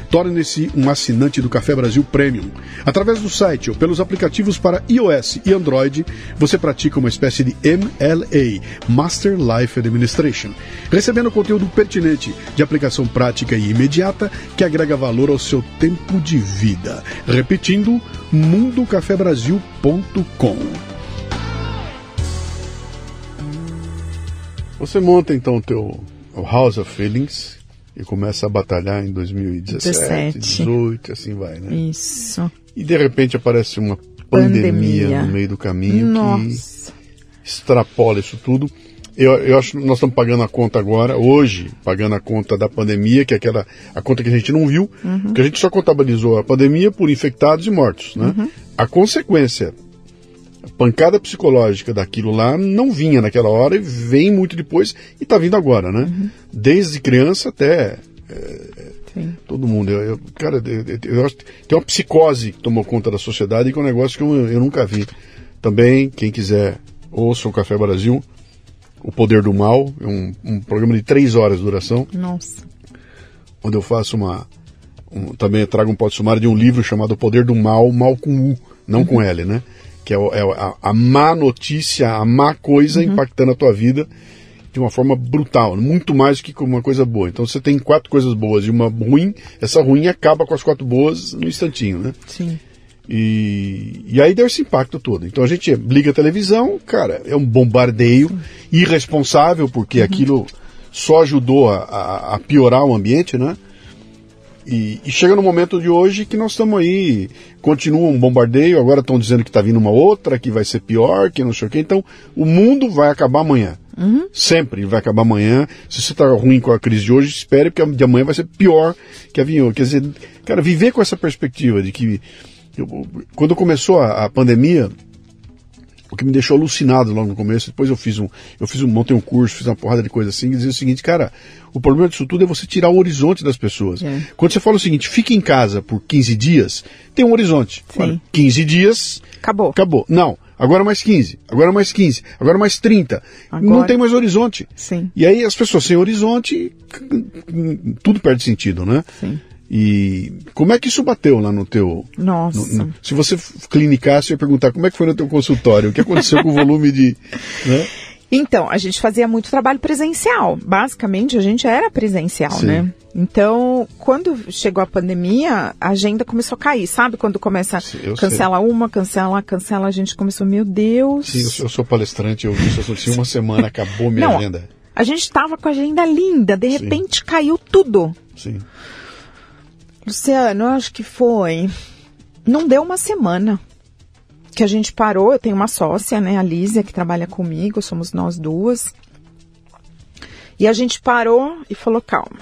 [SPEAKER 1] Torne-se um assinante do Café Brasil Premium. Através do site ou pelos aplicativos para iOS e Android, você pratica uma espécie de MLA, Master Life Administration, recebendo conteúdo pertinente, de aplicação prática e imediata, que agrega valor ao seu tempo de vida. Repetindo, mundocafebrasil.com. Você monta então o teu o House of Feelings, e começa a batalhar em 2017, 2018, assim vai, né?
[SPEAKER 2] Isso.
[SPEAKER 1] E de repente aparece uma pandemia, pandemia. no meio do caminho Nossa. que extrapola isso tudo. Eu, eu acho que nós estamos pagando a conta agora, hoje, pagando a conta da pandemia, que é aquela a conta que a gente não viu, uhum. porque a gente só contabilizou a pandemia por infectados e mortos, né? Uhum. A consequência A pancada psicológica daquilo lá não vinha naquela hora e vem muito depois e está vindo agora, né? Uhum. Desde criança até é, todo mundo. Eu, eu cara, eu, eu, tem uma psicose que tomou conta da sociedade que é um negócio que eu, eu nunca vi. Também, quem quiser, ouça o Café Brasil, O Poder do Mal, é um, um programa de três horas de duração.
[SPEAKER 2] Nossa.
[SPEAKER 1] Onde eu faço uma. Um, também trago um pote sumário de um livro chamado O Poder do Mal, Mal com U, não uhum. com L, né? Que é, é a, a, má notícia, a má coisa uhum. impactando a tua vida de uma forma brutal, muito mais que uma coisa boa. Então você tem quatro coisas boas e uma ruim, essa ruim acaba com as quatro boas no instantinho, né?
[SPEAKER 2] Sim.
[SPEAKER 1] E, e aí deu esse impacto todo. Então a gente liga a televisão, cara, é um bombardeio Sim. irresponsável, porque uhum. aquilo só ajudou a, a, a, piorar o ambiente, né? E, e, chega no momento de hoje que nós estamos aí, continua um bombardeio, agora estão dizendo que está vindo uma outra, que vai ser pior, que não sei o quê. Então o mundo vai acabar amanhã. Uhum. Sempre vai acabar amanhã. Se você está ruim com a crise de hoje, espere, porque a de amanhã vai ser pior que a vinho. Quer dizer, cara, viver com essa perspectiva de que. Eu, quando começou a, a, pandemia, o que me deixou alucinado logo no começo, depois eu fiz um. Eu fiz um, montei um curso, fiz uma porrada de coisa assim, e dizia o seguinte, cara, o problema disso tudo é você tirar o horizonte das pessoas. É. Quando você fala o seguinte, fique em casa por 15 dias, tem um horizonte. Sim. 15 dias.
[SPEAKER 2] Acabou.
[SPEAKER 1] Acabou. Não agora mais 15, agora mais 15, agora mais 30. Agora... Não tem mais horizonte.
[SPEAKER 2] Sim.
[SPEAKER 1] E aí as pessoas sem horizonte, tudo perde sentido, né?
[SPEAKER 2] Sim.
[SPEAKER 1] E como é que isso bateu lá no teu.
[SPEAKER 2] Nossa.
[SPEAKER 1] No, no, se você clinicasse, eu ia perguntar como é que foi no teu consultório, o que aconteceu com o volume de. Né?
[SPEAKER 2] Então, a gente fazia muito trabalho presencial. Basicamente, a gente era presencial, Sim. né? Então, quando chegou a pandemia, a agenda começou a cair. Sabe quando começa, Sim, cancela sei. uma, cancela, cancela, a gente começou, meu Deus.
[SPEAKER 1] Sim, eu sou palestrante, eu vi isso assim, uma semana acabou minha Não, agenda.
[SPEAKER 2] A gente estava com a agenda linda, de repente Sim. caiu tudo.
[SPEAKER 1] Sim.
[SPEAKER 2] Luciano, acho que foi. Não deu uma semana que a gente parou. Eu tenho uma sócia, né, a Lísia, que trabalha comigo, somos nós duas. E a gente parou e falou: calma,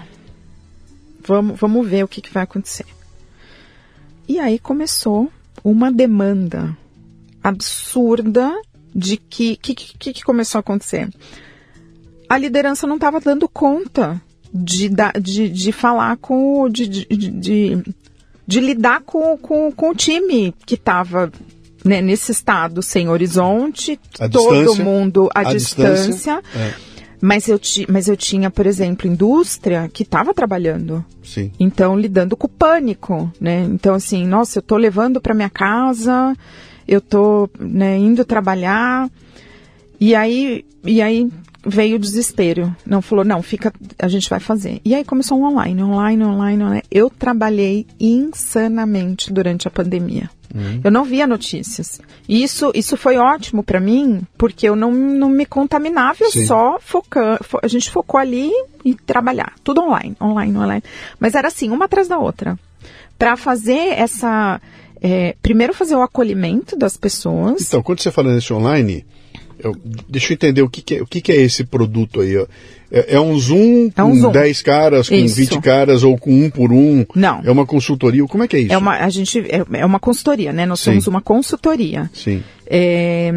[SPEAKER 2] vamos, vamos ver o que, que vai acontecer. E aí começou uma demanda absurda de que que, que, que começou a acontecer. A liderança não estava dando conta de, de, de falar com. de, de, de, de lidar com, com, com o time que estava né, nesse estado sem horizonte, a todo mundo à, distância. distância é. Mas eu, ti, mas eu tinha, por exemplo, indústria que estava trabalhando.
[SPEAKER 1] Sim.
[SPEAKER 2] Então, lidando com o pânico, né? Então, assim, nossa, eu estou levando para minha casa, eu estou né, indo trabalhar. E aí, e aí veio o desespero. Não falou, não, fica, a gente vai fazer. E aí começou um online, online, online, online. Eu trabalhei insanamente durante a pandemia. Uhum. Eu não via notícias. E isso, isso foi ótimo para mim, porque eu não, não me contaminava, eu Sim. só focando. A gente focou ali e trabalhar. Tudo online, online, online. Mas era assim, uma atrás da outra. Para fazer essa. É, primeiro fazer o acolhimento das pessoas.
[SPEAKER 1] Então, quando você fala nesse online, eu, deixa eu entender o que, que é, o que, que, é esse produto aí. É, é um Zoom é um com zoom. 10 caras, com isso. 20 caras ou com um por um?
[SPEAKER 2] Não.
[SPEAKER 1] É uma consultoria? Como é que é isso?
[SPEAKER 2] É uma, a gente, é, é uma consultoria, né? Nós Sim. somos uma consultoria.
[SPEAKER 1] Sim.
[SPEAKER 2] É,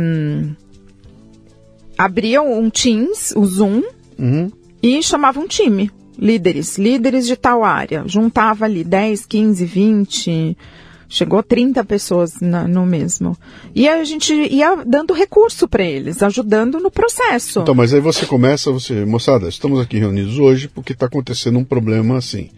[SPEAKER 2] abriam um Teams, o Zoom,
[SPEAKER 1] uhum.
[SPEAKER 2] e chamavam um time. Líderes, líderes de tal área. Juntava ali 10, 15, 20 Chegou a 30 pessoas na, no mesmo. E a gente ia dando recurso para eles, ajudando no processo.
[SPEAKER 1] Então, mas aí você começa, você, moçada, estamos aqui reunidos hoje porque está acontecendo um problema assim.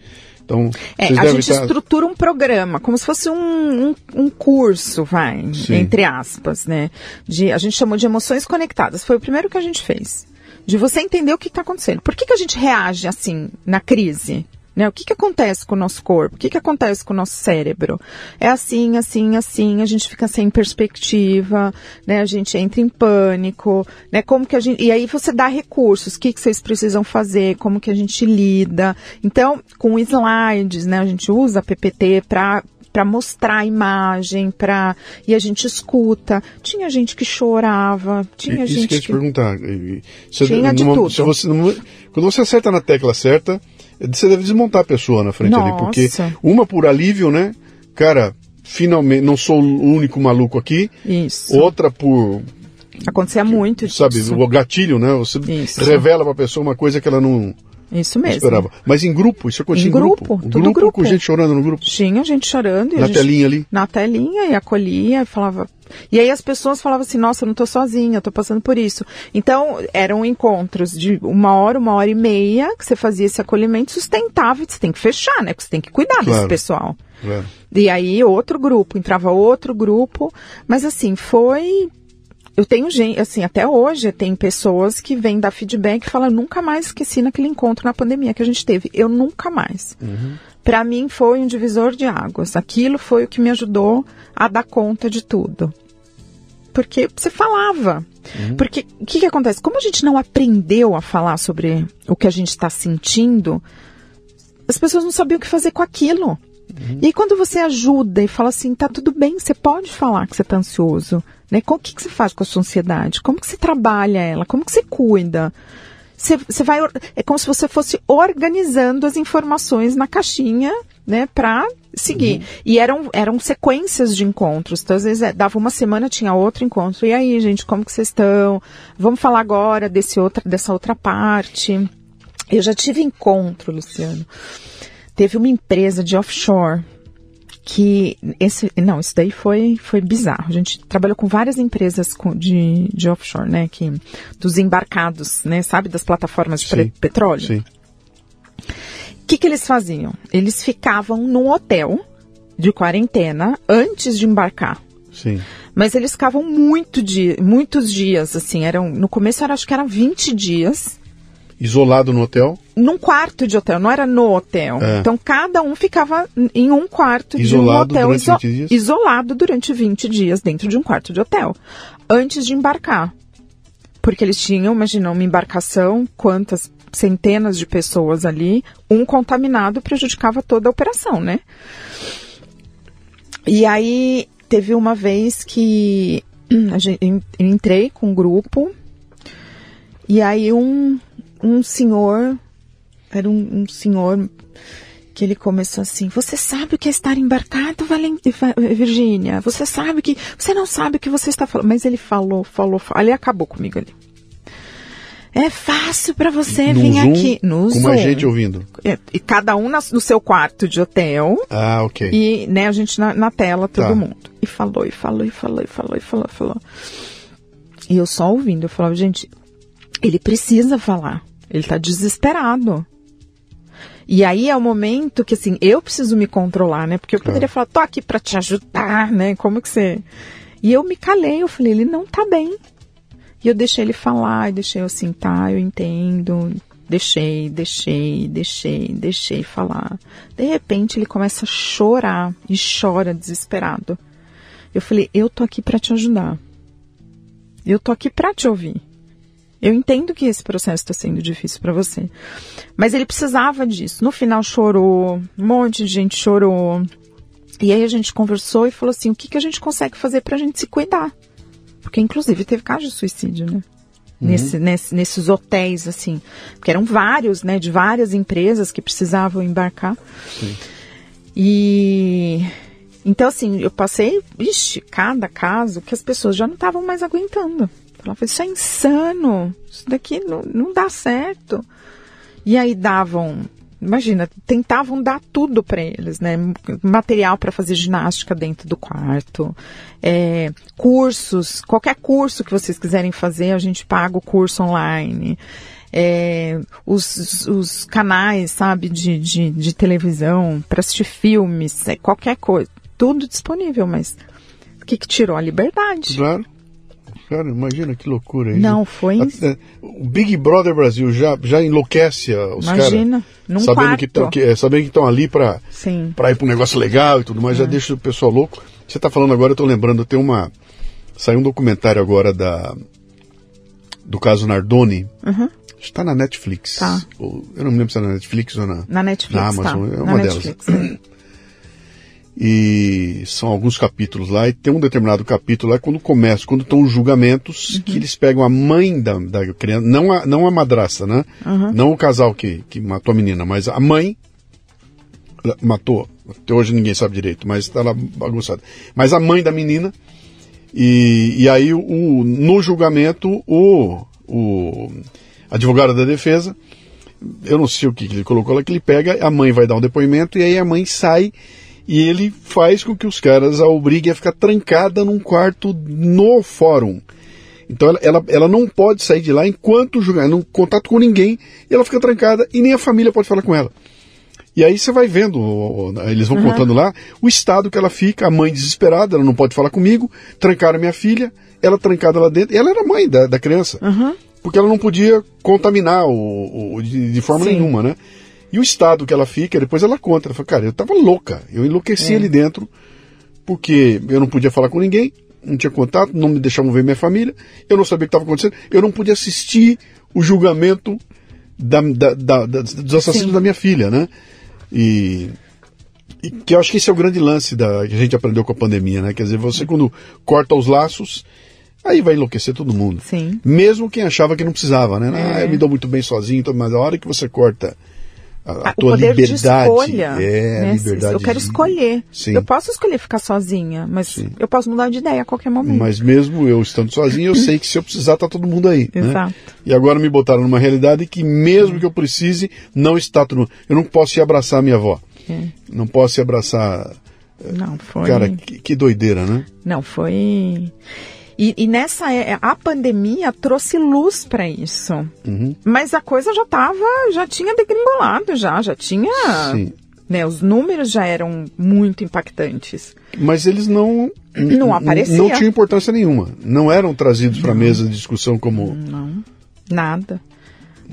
[SPEAKER 1] Então,
[SPEAKER 2] é, a gente estar... estrutura um programa, como se fosse um, um, um curso, vai, Sim. entre aspas, né? De, a gente chamou de emoções conectadas. Foi o primeiro que a gente fez. De você entender o que está acontecendo. Por que, que a gente reage assim na crise? Né? O que, que acontece com o nosso corpo? O que, que acontece com o nosso cérebro? É assim, assim, assim, a gente fica sem perspectiva, né? A gente entra em pânico, né? Como que a gente. E aí você dá recursos, o que, que vocês precisam fazer, como que a gente lida. Então, com slides, né? A gente usa a PPT para para mostrar a imagem, para e a gente escuta. Tinha gente que chorava, tinha
[SPEAKER 1] Isso
[SPEAKER 2] gente
[SPEAKER 1] que eu ia te perguntar.
[SPEAKER 2] Você, tinha de tudo.
[SPEAKER 1] Se você, quando você acerta na tecla certa, você deve desmontar a pessoa na frente
[SPEAKER 2] Nossa.
[SPEAKER 1] ali, porque uma por alívio, né? Cara, finalmente, não sou o único maluco aqui.
[SPEAKER 2] Isso.
[SPEAKER 1] Outra por
[SPEAKER 2] Acontecia muito
[SPEAKER 1] sabe, o gatilho, né? Você
[SPEAKER 2] Isso.
[SPEAKER 1] revela pra pessoa uma coisa que ela não
[SPEAKER 2] Isso mesmo.
[SPEAKER 1] esperava. Mas em grupo, isso acontecia
[SPEAKER 2] Em
[SPEAKER 1] em grupo.
[SPEAKER 2] grupo, tudo
[SPEAKER 1] grupo,
[SPEAKER 2] grupo.
[SPEAKER 1] com gente chorando no grupo.
[SPEAKER 2] Tinha gente chorando. e
[SPEAKER 1] Na
[SPEAKER 2] gente-
[SPEAKER 1] telinha ali.
[SPEAKER 2] Na telinha e acolhia e falava. E aí as pessoas falavam assim, nossa, eu não tô sozinha, eu tô passando por isso. Então, eram encontros de uma hora, uma hora e meia, que você fazia esse acolhimento sustentável, você tem que fechar, né? Porque você tem que cuidar desse
[SPEAKER 1] Claro.
[SPEAKER 2] pessoal.
[SPEAKER 1] Claro.
[SPEAKER 2] E aí outro grupo, entrava outro grupo, mas assim, foi. Eu tenho gente, assim, até hoje tem pessoas que vêm dar feedback e falam, nunca mais esqueci naquele encontro na pandemia que a gente teve. Eu nunca mais. Para mim foi um divisor de águas. Aquilo foi o que me ajudou a dar conta de tudo. Porque você falava. Porque o que, que acontece? Como a gente não aprendeu a falar sobre o que a gente está sentindo, as pessoas não sabiam o que fazer com aquilo. E aí, quando você ajuda e fala assim, tá tudo bem, você pode falar que você tá ansioso, né? O que, que você faz com a sua ansiedade? Como que você trabalha ela? Como que você cuida? Você, você vai, é como se você fosse organizando as informações na caixinha, né, para seguir. E eram, eram sequências de encontros. Então, às vezes, é, dava uma semana, tinha outro encontro. E aí, gente, como que vocês estão? Vamos falar agora desse outra, dessa outra parte. Eu já tive encontro, Luciano. Teve uma empresa de offshore que esse não isso daí foi foi bizarro a gente trabalhou com várias empresas de, de offshore né que dos embarcados né sabe das plataformas de
[SPEAKER 1] Sim,
[SPEAKER 2] petróleo
[SPEAKER 1] Sim.
[SPEAKER 2] o que que eles faziam eles ficavam num hotel de quarentena antes de embarcar
[SPEAKER 1] Sim.
[SPEAKER 2] mas eles ficavam muito di muitos dias assim eram no começo era acho que eram 20 dias
[SPEAKER 1] Isolado no hotel,
[SPEAKER 2] num quarto de hotel, não era no hotel.
[SPEAKER 1] É.
[SPEAKER 2] Então cada um ficava em um quarto
[SPEAKER 1] Isolado
[SPEAKER 2] de um hotel
[SPEAKER 1] durante 20 dias?
[SPEAKER 2] isolado durante 20 dias dentro de um quarto de hotel, antes de embarcar. Porque eles tinham, imagina, uma embarcação, quantas centenas de pessoas ali, um contaminado prejudicava toda a operação, né? E aí teve uma vez que gente, eu entrei com um grupo e aí um, um senhor, era um, um senhor que ele começou assim, você sabe o que é estar embarcado, Valen- Va- Virgínia? Você sabe que, você não sabe o que você está falando. Mas ele falou, falou, falou. Ali acabou comigo ali. É fácil para você
[SPEAKER 1] no
[SPEAKER 2] vir
[SPEAKER 1] Zoom,
[SPEAKER 2] aqui no
[SPEAKER 1] com
[SPEAKER 2] Zoom.
[SPEAKER 1] mais gente ouvindo.
[SPEAKER 2] É, E cada um na- no seu quarto de hotel.
[SPEAKER 1] Ah, ok.
[SPEAKER 2] E, né, a gente na, na tela, todo
[SPEAKER 1] Tá.
[SPEAKER 2] mundo. E falou, e falou, e falou, e falou, e falou, e falou. E eu só ouvindo, eu falava, gente, ele precisa falar. Ele tá desesperado. E aí é o momento que, assim, eu preciso me controlar, né? Porque eu poderia falar, tô aqui pra te ajudar, né? Como que você... E eu me calei, eu falei, ele não tá bem. E eu deixei ele falar, e deixei eu assim, tá, eu entendo. Deixei, deixei, deixei, deixei falar. De repente ele começa a chorar e chora desesperado. Eu falei, eu tô aqui pra te ajudar. Eu tô aqui pra te ouvir. Eu entendo que esse processo está sendo difícil para você. Mas ele precisava disso. No final chorou, um monte de gente chorou. E aí a gente conversou e falou assim: o que, que a gente consegue fazer para a gente se cuidar? Porque, inclusive, teve caso de suicídio, né? Nesse, nesse- nesses hotéis, assim. Porque eram vários, né? De várias empresas que precisavam embarcar. E. Então, assim, eu passei, ixi, cada caso que as pessoas já não estavam mais aguentando. Falava, isso é insano, isso daqui não, não dá certo. E aí davam, imagina, tentavam dar tudo para eles, né? Material para fazer ginástica dentro do quarto, é, cursos, qualquer curso que vocês quiserem fazer, a gente paga o curso online. É, os, os canais, sabe, de, de, de televisão, para assistir filmes, é, qualquer coisa, tudo disponível, mas o que, que tirou a liberdade?
[SPEAKER 1] Claro. Cara, imagina que loucura isso.
[SPEAKER 2] Não, foi.
[SPEAKER 1] O Big Brother Brasil já, já enlouquece os caras.
[SPEAKER 2] Imagina, num
[SPEAKER 1] sabendo
[SPEAKER 2] quarto.
[SPEAKER 1] que, tão- que, é, sabendo que estão ali para ir para um negócio legal e tudo mais,
[SPEAKER 2] É.
[SPEAKER 1] já deixa o pessoal louco. Você está falando agora, eu estou lembrando, tem uma. Saiu um documentário agora da do caso Nardoni.
[SPEAKER 2] Uhum.
[SPEAKER 1] Está na Netflix.
[SPEAKER 2] Tá.
[SPEAKER 1] Ou- eu não me lembro se é na Netflix ou na,
[SPEAKER 2] Na Netflix,
[SPEAKER 1] na Amazon.
[SPEAKER 2] tá.
[SPEAKER 1] É
[SPEAKER 2] Na
[SPEAKER 1] uma delas.
[SPEAKER 2] Netflix, é.
[SPEAKER 1] E são alguns capítulos lá, e tem um determinado capítulo lá quando começa, quando estão os julgamentos,
[SPEAKER 2] Uhum.
[SPEAKER 1] que eles pegam a mãe da, da criança, não a, não a madrasta, né?
[SPEAKER 2] Uhum.
[SPEAKER 1] Não o casal que, que matou a menina, mas a mãe matou. Até hoje ninguém sabe direito, mas está lá bagunçado. Mas a mãe da menina, e, e aí o, no julgamento o, o advogado da defesa, eu não sei o que, que ele colocou lá, que ele pega, a mãe vai dar um depoimento e aí a mãe sai e ele faz com que os caras a obriguem a ficar trancada num quarto no fórum. Então ela, ela, ela não pode sair de lá enquanto julgar, não contato com ninguém, e ela fica trancada e nem a família pode falar com ela. E aí você vai vendo, eles vão uhum. contando lá, o estado que ela fica, a mãe desesperada, ela não pode falar comigo, trancaram minha filha, ela trancada lá dentro, ela era mãe da, da criança,
[SPEAKER 2] uhum.
[SPEAKER 1] porque ela não podia contaminar o, o de, de, forma Sim. nenhuma, né? E o estado que ela fica, depois ela conta, ela fala, cara, eu tava louca, eu enlouqueci é. ali dentro, porque eu não podia falar com ninguém, não tinha contato, não me deixavam ver minha família, eu não sabia o que estava acontecendo, eu não podia assistir o julgamento da, da, da, dos assassinos Sim. da minha filha, né? E, e, que eu acho que esse é o grande lance da, que a gente aprendeu com a pandemia, né? Quer dizer, você quando corta os laços, aí vai enlouquecer todo mundo.
[SPEAKER 2] Sim.
[SPEAKER 1] Mesmo quem achava que não precisava, né? É. Ah, eu me dou muito bem sozinho, mas a hora que você corta a, a tua liberdade. escolha, é, né? liberdade.
[SPEAKER 2] Eu quero
[SPEAKER 1] de...
[SPEAKER 2] escolher. Sim. Eu posso escolher ficar sozinha, mas Sim. eu posso mudar de ideia a qualquer momento.
[SPEAKER 1] Mas mesmo eu estando sozinha, eu sei que se eu precisar, tá todo mundo aí. Né? Exato. Né? E agora me botaram numa realidade que mesmo que eu precise, não está todo mundo. Eu não posso ir abraçar a minha avó. É. Não posso ir abraçar.
[SPEAKER 2] Não, foi.
[SPEAKER 1] Cara, que, que doideira, né?
[SPEAKER 2] Não, foi. E, e, nessa é, a pandemia trouxe luz para isso.
[SPEAKER 1] Uhum.
[SPEAKER 2] Mas a coisa já estava, já tinha degringolado já, já tinha. Sim. Né, os números já eram muito impactantes.
[SPEAKER 1] Mas eles não
[SPEAKER 2] não apareciam.
[SPEAKER 1] Não tinham importância nenhuma. Não eram trazidos para a mesa de discussão como
[SPEAKER 2] Não. Nada.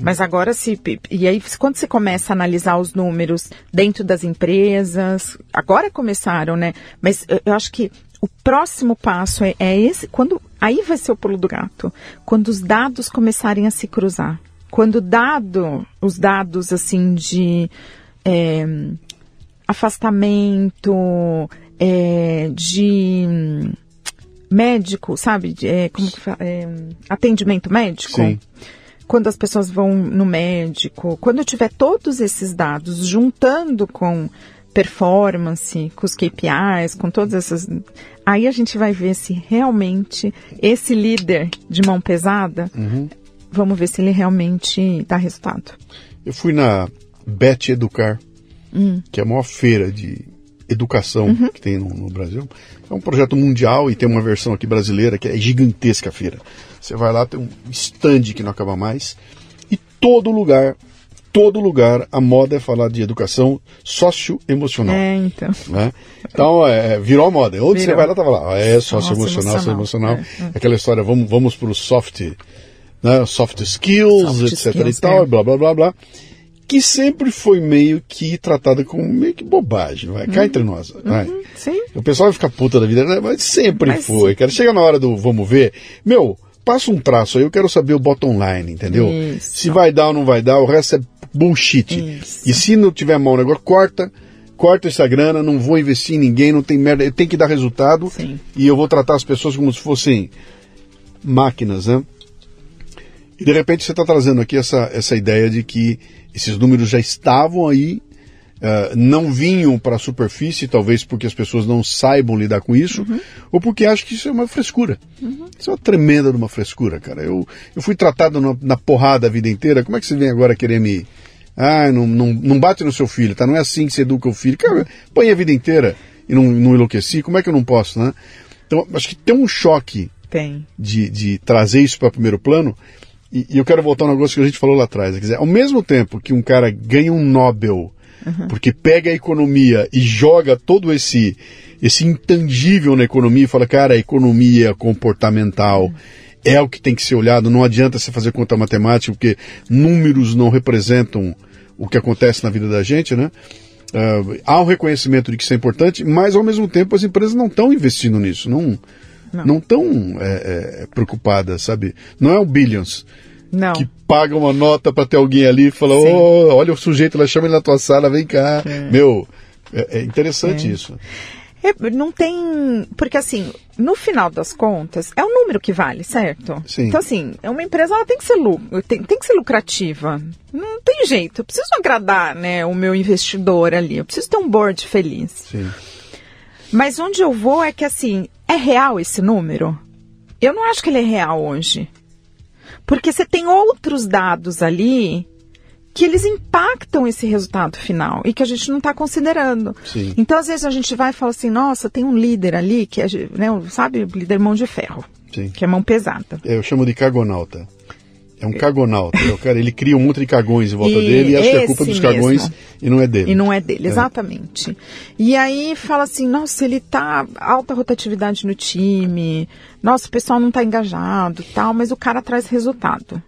[SPEAKER 2] Mas agora se e aí quando você começa a analisar os números dentro das empresas, agora começaram, né? Mas eu acho que o próximo passo é, é esse, quando aí vai ser o pulo do gato, quando os dados começarem a se cruzar, quando dado os dados assim de é, afastamento, é, de médico, sabe, de, é, como que fala, é, atendimento médico.
[SPEAKER 1] Sim.
[SPEAKER 2] Quando as pessoas vão no médico, quando eu tiver todos esses dados juntando com performance, com os KPIs, com todas essas. Aí a gente vai ver se realmente esse líder de mão pesada,
[SPEAKER 1] uhum.
[SPEAKER 2] vamos ver se ele realmente dá resultado.
[SPEAKER 1] Eu fui na Bet Educar,
[SPEAKER 2] hum.
[SPEAKER 1] que é a maior feira de educação
[SPEAKER 2] uhum.
[SPEAKER 1] que tem no, no, Brasil. É um projeto mundial e tem uma versão aqui brasileira que é gigantesca a feira. Você vai lá, tem um stand que não acaba mais. E todo lugar todo lugar a moda é falar de educação socioemocional.
[SPEAKER 2] É, então.
[SPEAKER 1] Né? Então, é, virou a moda. Onde virou. você vai lá, tava lá. Ah, é socioemocional, socioemocional. É, é. Aquela história, vamos, vamos para o soft, né, soft skills, soft etc skills, e tal, é. blá, blá, blá, blá. Que sempre foi meio que tratada como meio que bobagem, vai? Cá uhum. entre nós.
[SPEAKER 2] Uhum, sim.
[SPEAKER 1] O pessoal vai ficar puta da vida, né? mas sempre mas foi, sim. cara. Chega na hora do vamos ver, meu, passa um traço aí, eu quero saber o bottom line, entendeu?
[SPEAKER 2] Isso.
[SPEAKER 1] Se vai dar ou não vai dar, o resto é bullshit.
[SPEAKER 2] Isso.
[SPEAKER 1] E se não tiver mão negócio, corta, corta essa grana, não vou investir em ninguém, não tem merda, tem que dar resultado.
[SPEAKER 2] Sim.
[SPEAKER 1] E eu vou tratar as pessoas como se fossem máquinas, né? E de repente você está trazendo aqui essa, essa ideia de que esses números já estavam aí uh, não vinham para a superfície, talvez porque as pessoas não saibam lidar com isso,
[SPEAKER 2] uhum.
[SPEAKER 1] ou porque acham que isso é uma frescura.
[SPEAKER 2] Uhum.
[SPEAKER 1] Isso é uma tremenda de uma frescura, cara. Eu, eu fui tratado na, na porrada a vida inteira, como é que você vem agora querer me. Ah, não, não, não bate no seu filho, tá? Não é assim que você educa o filho. Cara, põe a vida inteira e não, não enlouqueci, como é que eu não posso, né? Então, acho que tem um choque
[SPEAKER 2] tem.
[SPEAKER 1] De, de trazer isso para primeiro plano. E, e, eu quero voltar a um negócio que a gente falou lá atrás. Quer dizer, ao mesmo tempo que um cara ganha um Nobel
[SPEAKER 2] Uhum.
[SPEAKER 1] Porque pega a economia e joga todo esse, esse intangível na economia e fala, cara, a economia comportamental uhum. É o que tem que ser olhado. Não adianta você fazer conta matemática, porque números não representam o que acontece na vida da gente, né? Uh, há um reconhecimento de que isso é importante, mas ao mesmo tempo as empresas não estão investindo nisso, não não estão é, é, preocupadas, sabe? Não é o billions.
[SPEAKER 2] Não.
[SPEAKER 1] Que paga uma nota para ter alguém ali e fala: oh, olha o sujeito, ela chama ele na tua sala, vem cá. É. Meu, é, é interessante
[SPEAKER 2] é.
[SPEAKER 1] isso.
[SPEAKER 2] É, não tem. Porque assim, no final das contas, é o número que vale, certo?
[SPEAKER 1] Sim.
[SPEAKER 2] Então, assim, é uma empresa, ela tem que ser, tem, tem que ser lucrativa. Não tem jeito. Eu preciso agradar, né, o meu investidor ali. Eu preciso ter um board feliz.
[SPEAKER 1] Sim.
[SPEAKER 2] Mas onde eu vou é que, assim, é real esse número? Eu não acho que ele é real hoje. Porque você tem outros dados ali que eles impactam esse resultado final e que a gente não está considerando.
[SPEAKER 1] Sim.
[SPEAKER 2] Então, às vezes, a gente vai e fala assim, nossa, tem um líder ali que é, né, sabe, líder mão de ferro,
[SPEAKER 1] Sim.
[SPEAKER 2] que é mão pesada.
[SPEAKER 1] Eu chamo de cagonauta. É um cagonauta. É o cara, ele cria um monte de cagões em volta
[SPEAKER 2] E
[SPEAKER 1] dele e acha que é culpa dos cagões
[SPEAKER 2] mesmo.
[SPEAKER 1] e não é dele.
[SPEAKER 2] E não é dele, exatamente. E aí fala assim, nossa, ele tá alta rotatividade no time, nossa, o pessoal não tá engajado tal, mas o cara traz resultado.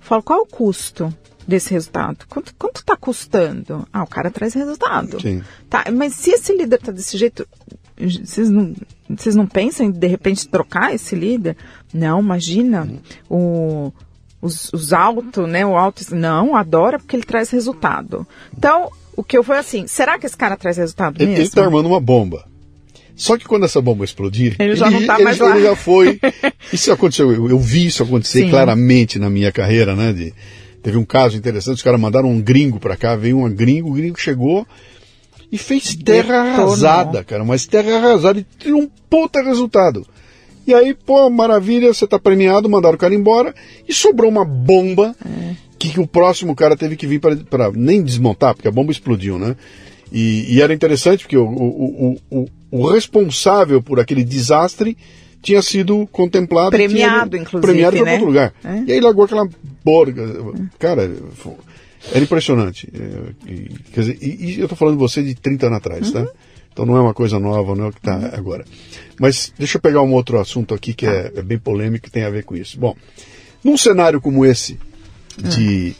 [SPEAKER 2] Falo, qual é o custo desse resultado? Quanto, quanto tá custando? Ah, o cara traz resultado.
[SPEAKER 1] Sim.
[SPEAKER 2] Tá, mas se esse líder tá desse jeito, vocês não, vocês não pensam em de repente trocar esse líder? Não, imagina o, os, os altos, né? O alto, não, adora porque ele traz resultado. Então, o que eu foi assim, será que esse cara traz resultado
[SPEAKER 1] Ele,
[SPEAKER 2] mesmo?
[SPEAKER 1] ele tá armando uma bomba. Só que quando essa bomba explodir,
[SPEAKER 2] Ele já não tá
[SPEAKER 1] ele,
[SPEAKER 2] mais lá.
[SPEAKER 1] ele já foi. Isso aconteceu, eu, eu vi isso acontecer
[SPEAKER 2] Sim.
[SPEAKER 1] claramente na minha carreira, né? de- teve um caso interessante, os caras mandaram um gringo pra cá, veio um gringo, o gringo chegou e fez terra
[SPEAKER 2] Detonou.
[SPEAKER 1] arrasada, cara, mas terra arrasada e um puta resultado. E aí, pô, maravilha, você tá premiado, mandaram o cara embora e sobrou uma bomba
[SPEAKER 2] É.
[SPEAKER 1] que, que o próximo cara teve que vir para nem desmontar, porque a bomba explodiu, né? E, e era interessante porque o, o, o, o, responsável por aquele desastre tinha sido contemplado.
[SPEAKER 2] Premiado,
[SPEAKER 1] tinha,
[SPEAKER 2] inclusive,
[SPEAKER 1] Premiado para
[SPEAKER 2] né?
[SPEAKER 1] outro lugar.
[SPEAKER 2] É.
[SPEAKER 1] E aí largou aquela borga. Cara, era impressionante. É, quer dizer, e, e eu tô falando de você de 30 anos atrás, tá? Então não é uma coisa nova, não é o que está agora. Mas deixa eu pegar um outro assunto aqui que é, é bem polêmico e tem a ver com isso. Bom, num cenário como esse, de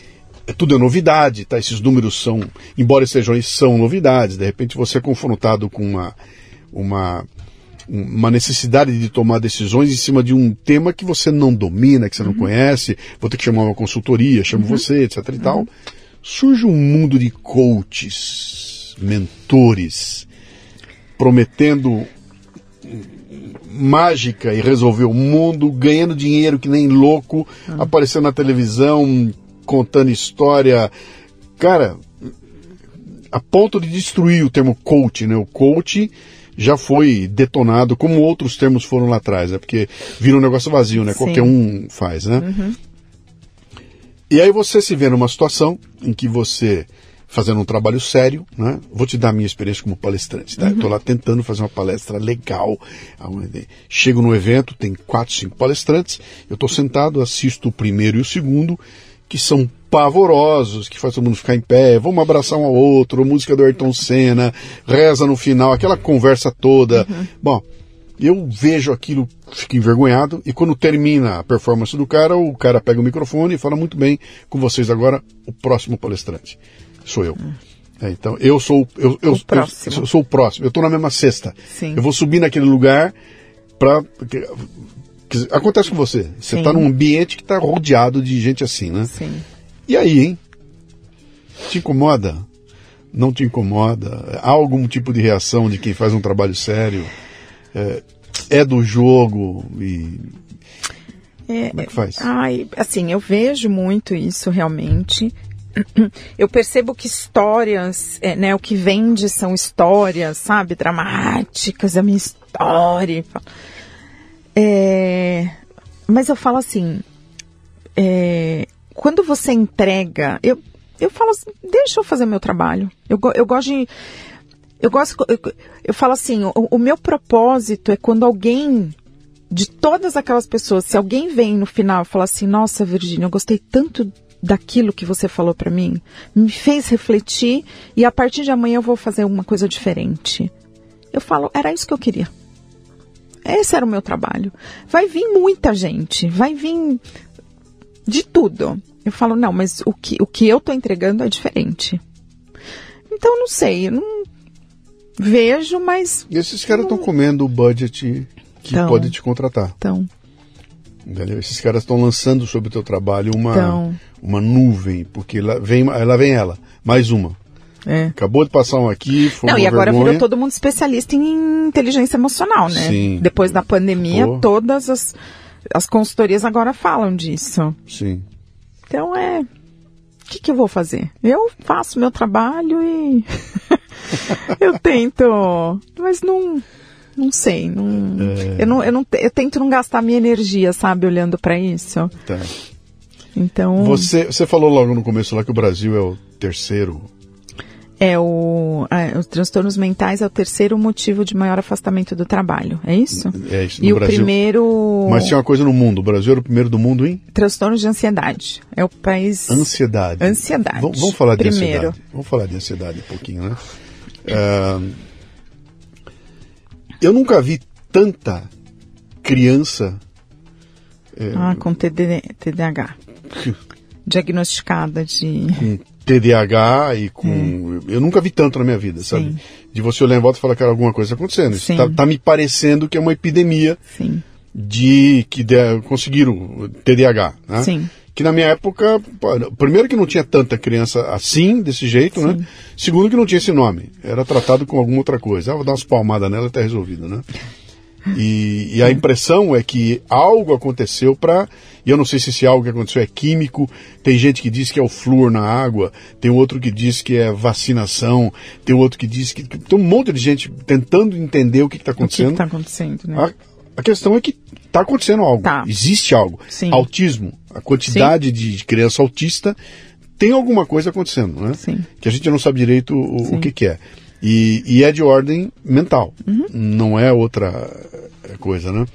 [SPEAKER 1] é, tudo é novidade, tá? Esses números são, embora sejam são novidades, de repente você é confrontado com uma, uma, uma necessidade de tomar decisões em cima de um tema que você não domina, que você não conhece, vou ter que chamar uma consultoria, chamo você, etc e tal. Surge um mundo de coaches, mentores, prometendo mágica e resolver o mundo, ganhando dinheiro que nem louco, aparecendo na televisão, contando história. Cara, a ponto de destruir o termo coach, né? O coach já foi detonado, como outros termos foram lá atrás, né? Porque vira um negócio vazio, né?
[SPEAKER 2] Sim.
[SPEAKER 1] Qualquer um faz, né? E aí você se vê numa situação em que você, fazendo um trabalho sério, né? Vou te dar a minha experiência como palestrante, tá? Eu tô lá tentando fazer uma palestra legal. Chego no evento, tem quatro, cinco palestrantes, eu tô sentado, assisto o primeiro e o segundo, que são pavorosos, que faz todo mundo ficar em pé, vamos abraçar um ao outro, música do Ayrton Senna, reza no final, aquela conversa toda. Bom, eu vejo aquilo, fico envergonhado, e quando termina a performance do cara, o cara pega o microfone e fala muito bem com vocês agora, o próximo palestrante. Sou eu. É, então, eu sou eu, eu,
[SPEAKER 2] O próximo.
[SPEAKER 1] eu, eu sou o próximo. Eu estou na mesma cesta.
[SPEAKER 2] Sim.
[SPEAKER 1] Eu vou subir naquele lugar para acontece com você. Você está num ambiente que está rodeado de gente assim, né?
[SPEAKER 2] Sim.
[SPEAKER 1] E aí, hein? Te incomoda? Não te incomoda? Há algum tipo de reação de quem faz um trabalho sério? É, é do jogo e como é que faz?
[SPEAKER 2] Ai, assim, eu vejo muito isso realmente. Eu percebo que histórias, é, né, o que vende são histórias, sabe, dramáticas, a minha história. É, mas eu falo assim, é, quando você entrega, eu, eu falo assim, deixa eu fazer meu trabalho. Eu, eu gosto de. Eu gosto. Eu, eu falo assim, o, o meu propósito é quando alguém de todas aquelas pessoas, se alguém vem no final e fala assim, nossa, Virgínia, eu gostei tanto daquilo que você falou pra mim, me fez refletir e a partir de amanhã eu vou fazer uma coisa diferente. Eu falo, era isso que eu queria. Esse era o meu trabalho. Vai vir muita gente, vai vir de tudo. Eu falo, não, mas o que, o que eu tô entregando é diferente. Então, não sei, eu não vejo, mas
[SPEAKER 1] E esses caras estão comendo o budget que pode te contratar.
[SPEAKER 2] então,
[SPEAKER 1] Entendeu? Esses caras estão lançando sobre o teu trabalho uma, uma nuvem, porque lá vem, lá vem ela, mais uma.
[SPEAKER 2] É.
[SPEAKER 1] Acabou de passar um aqui, foi
[SPEAKER 2] Não,
[SPEAKER 1] uma
[SPEAKER 2] e agora
[SPEAKER 1] vergonha.
[SPEAKER 2] virou todo mundo especialista em inteligência emocional, né?
[SPEAKER 1] Sim.
[SPEAKER 2] Depois da pandemia,
[SPEAKER 1] Pô.
[SPEAKER 2] todas as, as consultorias agora falam disso.
[SPEAKER 1] Sim.
[SPEAKER 2] Então é. O que, que eu vou fazer? Eu faço meu trabalho e. eu tento. Mas não. Não sei. Não,
[SPEAKER 1] É.
[SPEAKER 2] eu, não, eu, não, eu tento não gastar minha energia, sabe, olhando pra isso.
[SPEAKER 1] Tá.
[SPEAKER 2] Então.
[SPEAKER 1] Você, você falou logo no começo lá que o Brasil é o terceiro.
[SPEAKER 2] É o. é, os transtornos mentais é o terceiro motivo de maior afastamento do trabalho. É isso?
[SPEAKER 1] É isso, no
[SPEAKER 2] E o
[SPEAKER 1] Brasil.
[SPEAKER 2] primeiro.
[SPEAKER 1] Mas tinha uma coisa no mundo. O Brasil era o primeiro do mundo em
[SPEAKER 2] Transtorno de ansiedade. É o país.
[SPEAKER 1] ansiedade.
[SPEAKER 2] Ansiedade.
[SPEAKER 1] Vamos, vamos falar de
[SPEAKER 2] Primeiro.
[SPEAKER 1] ansiedade. Vamos falar de ansiedade um pouquinho, né? Ah, eu nunca vi tanta criança
[SPEAKER 2] Ah, com TD, TDAH. Diagnosticada de.
[SPEAKER 1] com TDAH e com. Eu nunca vi tanto na minha vida, sabe?
[SPEAKER 2] Sim.
[SPEAKER 1] De você olhar em volta e falar, cara, alguma coisa está acontecendo. Isso
[SPEAKER 2] Sim.
[SPEAKER 1] tá, tá me parecendo que é uma epidemia
[SPEAKER 2] Sim.
[SPEAKER 1] de que de- conseguiram TDAH, né?
[SPEAKER 2] Sim.
[SPEAKER 1] Que na minha época, primeiro que não tinha tanta criança assim, desse jeito, né? Segundo que não tinha esse nome. Era tratado com alguma outra coisa. Ah, vou dar umas palmadas nela e tá resolvido, né? E, e a impressão é que algo aconteceu para. E eu não sei se esse algo que aconteceu é químico. Tem gente que diz que é o flúor na água. Tem outro que diz que é vacinação. Tem outro que diz que. Tem um monte de gente tentando entender o que está
[SPEAKER 2] O que
[SPEAKER 1] acontecendo.
[SPEAKER 2] está acontecendo, né?
[SPEAKER 1] A, a questão é que está acontecendo algo.
[SPEAKER 2] Tá.
[SPEAKER 1] Existe algo.
[SPEAKER 2] Sim.
[SPEAKER 1] Autismo. A quantidade de criança autista tem alguma coisa acontecendo, né?
[SPEAKER 2] Sim.
[SPEAKER 1] Que a gente não sabe direito o, o
[SPEAKER 2] Sim.
[SPEAKER 1] que, que é. E, e é de ordem mental.
[SPEAKER 2] Uhum.
[SPEAKER 1] Não é outra eh, coisa, né?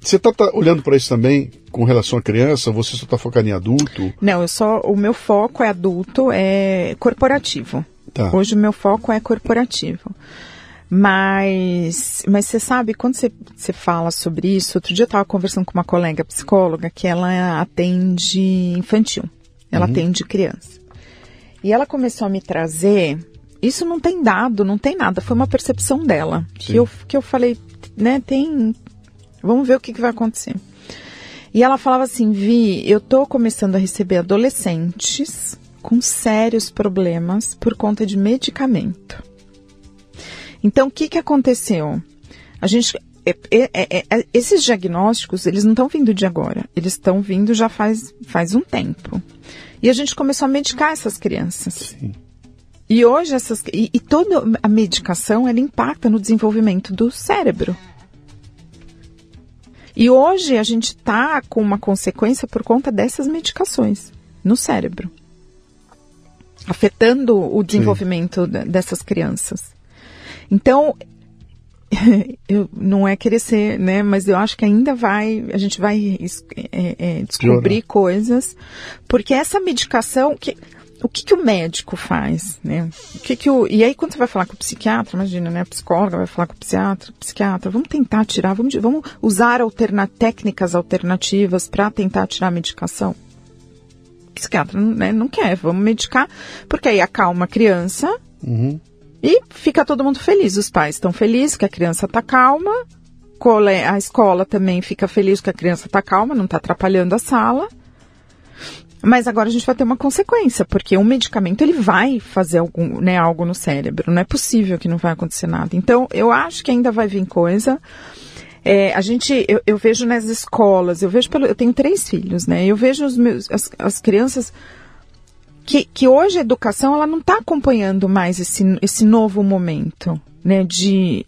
[SPEAKER 1] Você está olhando para isso também com relação à criança? Você só está focado em adulto?
[SPEAKER 2] Não, eu só. O meu foco é adulto, é corporativo.
[SPEAKER 1] Tá.
[SPEAKER 2] Hoje o meu foco é corporativo. Mas, mas você sabe, quando você, você fala sobre isso, outro dia eu estava conversando com uma colega psicóloga que ela atende infantil, ela atende criança. E ela começou a me trazer, isso não tem dado, não tem nada, foi uma percepção dela.
[SPEAKER 1] Sim.
[SPEAKER 2] Que eu, que eu falei, né, tem. Vamos ver o que, que vai acontecer. E ela falava assim, Vi, eu tô começando a receber adolescentes com sérios problemas por conta de medicamento. Então, o que, que aconteceu? A gente. é- é- é- é- esses diagnósticos, eles não estão vindo de agora. Eles estão vindo já faz, faz um tempo. E a gente começou a medicar essas crianças.
[SPEAKER 1] Sim.
[SPEAKER 2] E hoje essas. E, e toda a medicação ela impacta no desenvolvimento do cérebro. E hoje a gente está com uma consequência por conta dessas medicações no cérebro. Afetando o desenvolvimento da- dessas crianças. Então, eu, não é querer ser, né? Mas eu acho que ainda vai, a gente vai é, é, descobrir
[SPEAKER 1] Piorar.
[SPEAKER 2] coisas, porque essa medicação, que, o que, que o médico faz, né? O que que o, e aí quando você vai falar com o psiquiatra, imagina, né? A psicóloga vai falar com o psiquiatra, psiquiatra, vamos tentar tirar, vamos, vamos usar alterna, técnicas alternativas para tentar tirar a medicação. O psiquiatra né, não quer, vamos medicar, porque aí acalma a criança,
[SPEAKER 1] Uhum.
[SPEAKER 2] e fica todo mundo feliz. Os pais estão felizes que a criança está calma. A escola também fica feliz que a criança está calma, não está atrapalhando a sala. Mas agora a gente vai ter uma consequência, porque um medicamento ele vai fazer algum, né, algo no cérebro. Não é possível que não vai acontecer nada. Então, eu acho que ainda vai vir coisa. É, a gente, eu, eu vejo nas escolas, eu vejo pelo, eu tenho três filhos, né? Eu vejo os meus, as, as crianças que, que hoje a educação ela não está acompanhando mais esse, esse novo momento, né? De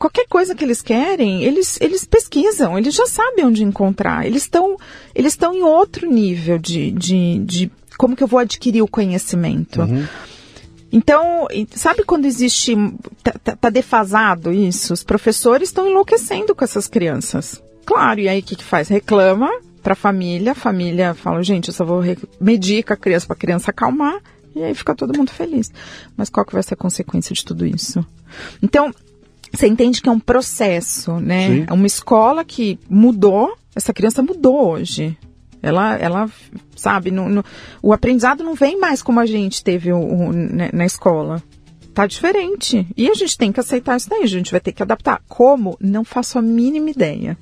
[SPEAKER 2] qualquer coisa que eles querem, eles, eles pesquisam, eles já sabem onde encontrar. Eles estão eles em outro nível de, de, de como que eu vou adquirir o conhecimento. Então, e sabe quando existe. Tá, tá- tá defasado isso? Os professores estão enlouquecendo com essas crianças. Claro, e aí o que, que faz? Reclama para a família, a família fala, gente, eu só vou re- medica a criança para a criança acalmar, e aí fica todo mundo feliz. Mas qual que vai ser a consequência de tudo isso? Então, você entende que é um processo, né?
[SPEAKER 1] Sim.
[SPEAKER 2] É uma escola que mudou, essa criança mudou hoje. Ela, ela sabe, no, no- o aprendizado não vem mais como a gente teve o, o- né, na escola. Tá diferente. E a gente tem que aceitar isso daí, a gente vai ter que adaptar. Como? Não faço a mínima ideia.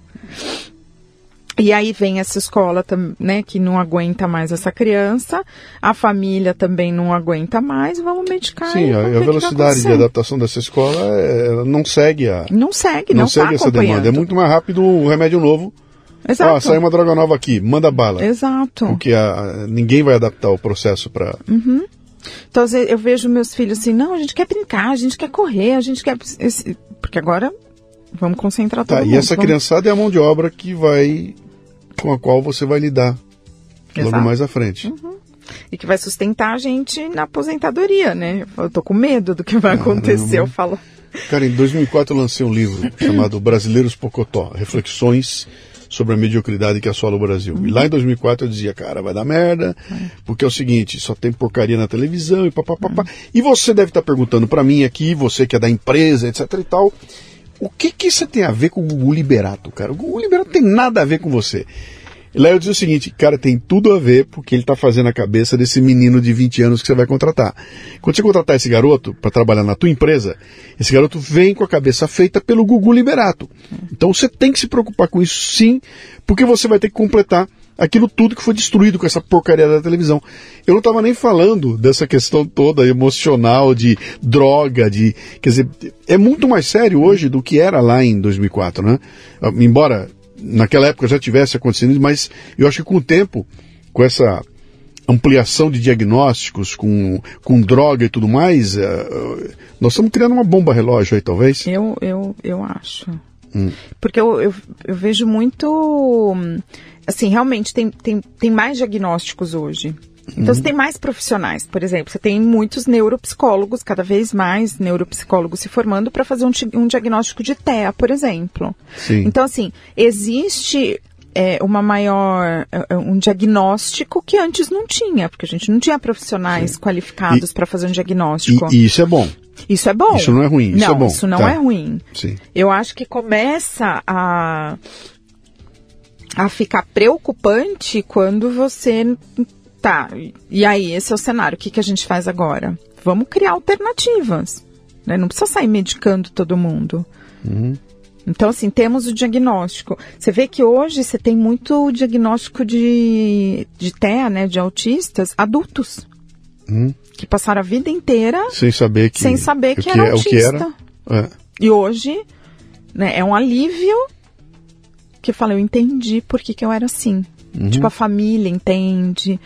[SPEAKER 2] E aí vem essa escola, né, que não aguenta mais essa criança, a família também não aguenta mais, vamos medicar.
[SPEAKER 1] Sim, a, a velocidade de adaptação dessa escola é, não segue a.
[SPEAKER 2] Não segue, não, não
[SPEAKER 1] segue
[SPEAKER 2] tá
[SPEAKER 1] essa demanda. É muito mais rápido o remédio novo.
[SPEAKER 2] Exato. Ah,
[SPEAKER 1] saiu uma droga nova aqui, manda bala.
[SPEAKER 2] Exato.
[SPEAKER 1] Porque a, ninguém vai adaptar o processo para.
[SPEAKER 2] Uhum. Então eu vejo meus filhos assim, não, a gente quer brincar, a gente quer correr, a gente quer. Porque agora vamos concentrar tá, todo
[SPEAKER 1] tá,
[SPEAKER 2] mundo.
[SPEAKER 1] E essa
[SPEAKER 2] vamos...
[SPEAKER 1] criançada é a mão de obra que vai com a qual você vai lidar Exato. logo mais à frente.
[SPEAKER 2] Uhum. E que vai sustentar a gente na aposentadoria, né? Eu tô com medo do que vai acontecer, eu falo.
[SPEAKER 1] Cara, em 2004 eu lancei um livro chamado Brasileiros Pocotó, Reflexões sobre a mediocridade que assola o Brasil. Uhum. E lá em 2004 eu dizia, cara, vai dar merda, uhum. porque é o seguinte, só tem porcaria na televisão e papapá. Uhum. E você deve estar perguntando para mim aqui, você que é da empresa, etc e tal, o que que isso tem a ver com o Gugu Liberato, cara? O Gugu Liberato tem nada a ver com você. E lá eu disse o seguinte, cara, tem tudo a ver porque ele está fazendo a cabeça desse menino de 20 anos que você vai contratar. Quando você contratar esse garoto para trabalhar na tua empresa, esse garoto vem com a cabeça feita pelo Gugu Liberato. Então você tem que se preocupar com isso sim, porque você vai ter que completar aquilo tudo que foi destruído com essa porcaria da televisão. Eu não estava nem falando dessa questão toda emocional de droga, de, quer dizer, é muito mais sério hoje do que era lá em 2004, né? Ah, embora naquela época já tivesse acontecido, mas eu acho que com o tempo, com essa ampliação de diagnósticos, com, com droga e tudo mais, uh, nós estamos criando uma bomba relógio aí, talvez?
[SPEAKER 2] Eu, eu, eu acho. Hum. Porque eu, eu, eu, vejo muito. Assim, realmente tem, tem, tem mais diagnósticos hoje. Então, você uhum. tem mais profissionais, por exemplo, você tem muitos neuropsicólogos, cada vez mais neuropsicólogos se formando para fazer um, um, diagnóstico de TEA, por exemplo.
[SPEAKER 1] Sim.
[SPEAKER 2] Então, assim, existe é, uma maior é, é, um diagnóstico que antes não tinha, porque a gente não tinha profissionais Sim. qualificados para fazer um diagnóstico.
[SPEAKER 1] E, e, isso é bom.
[SPEAKER 2] Isso é bom.
[SPEAKER 1] Isso não é ruim. Isso
[SPEAKER 2] não,
[SPEAKER 1] é bom.
[SPEAKER 2] Isso não
[SPEAKER 1] tá.
[SPEAKER 2] é ruim.
[SPEAKER 1] Sim.
[SPEAKER 2] Eu acho que começa a a ficar preocupante quando você tá. E aí, esse é o cenário. O que, que a gente faz agora? Vamos criar alternativas. Né? Não precisa sair medicando todo mundo.
[SPEAKER 1] Uhum.
[SPEAKER 2] Então, assim, temos o diagnóstico. Você vê que hoje você tem muito diagnóstico de, de TEA, né, de autistas, adultos.
[SPEAKER 1] Uhum.
[SPEAKER 2] Que passaram a vida inteira
[SPEAKER 1] sem saber que,
[SPEAKER 2] sem saber que, que era autista. É o que era. É. E hoje né, é um alívio que fala, eu entendi por que, que eu era assim. Uhum. Tipo, a família entende.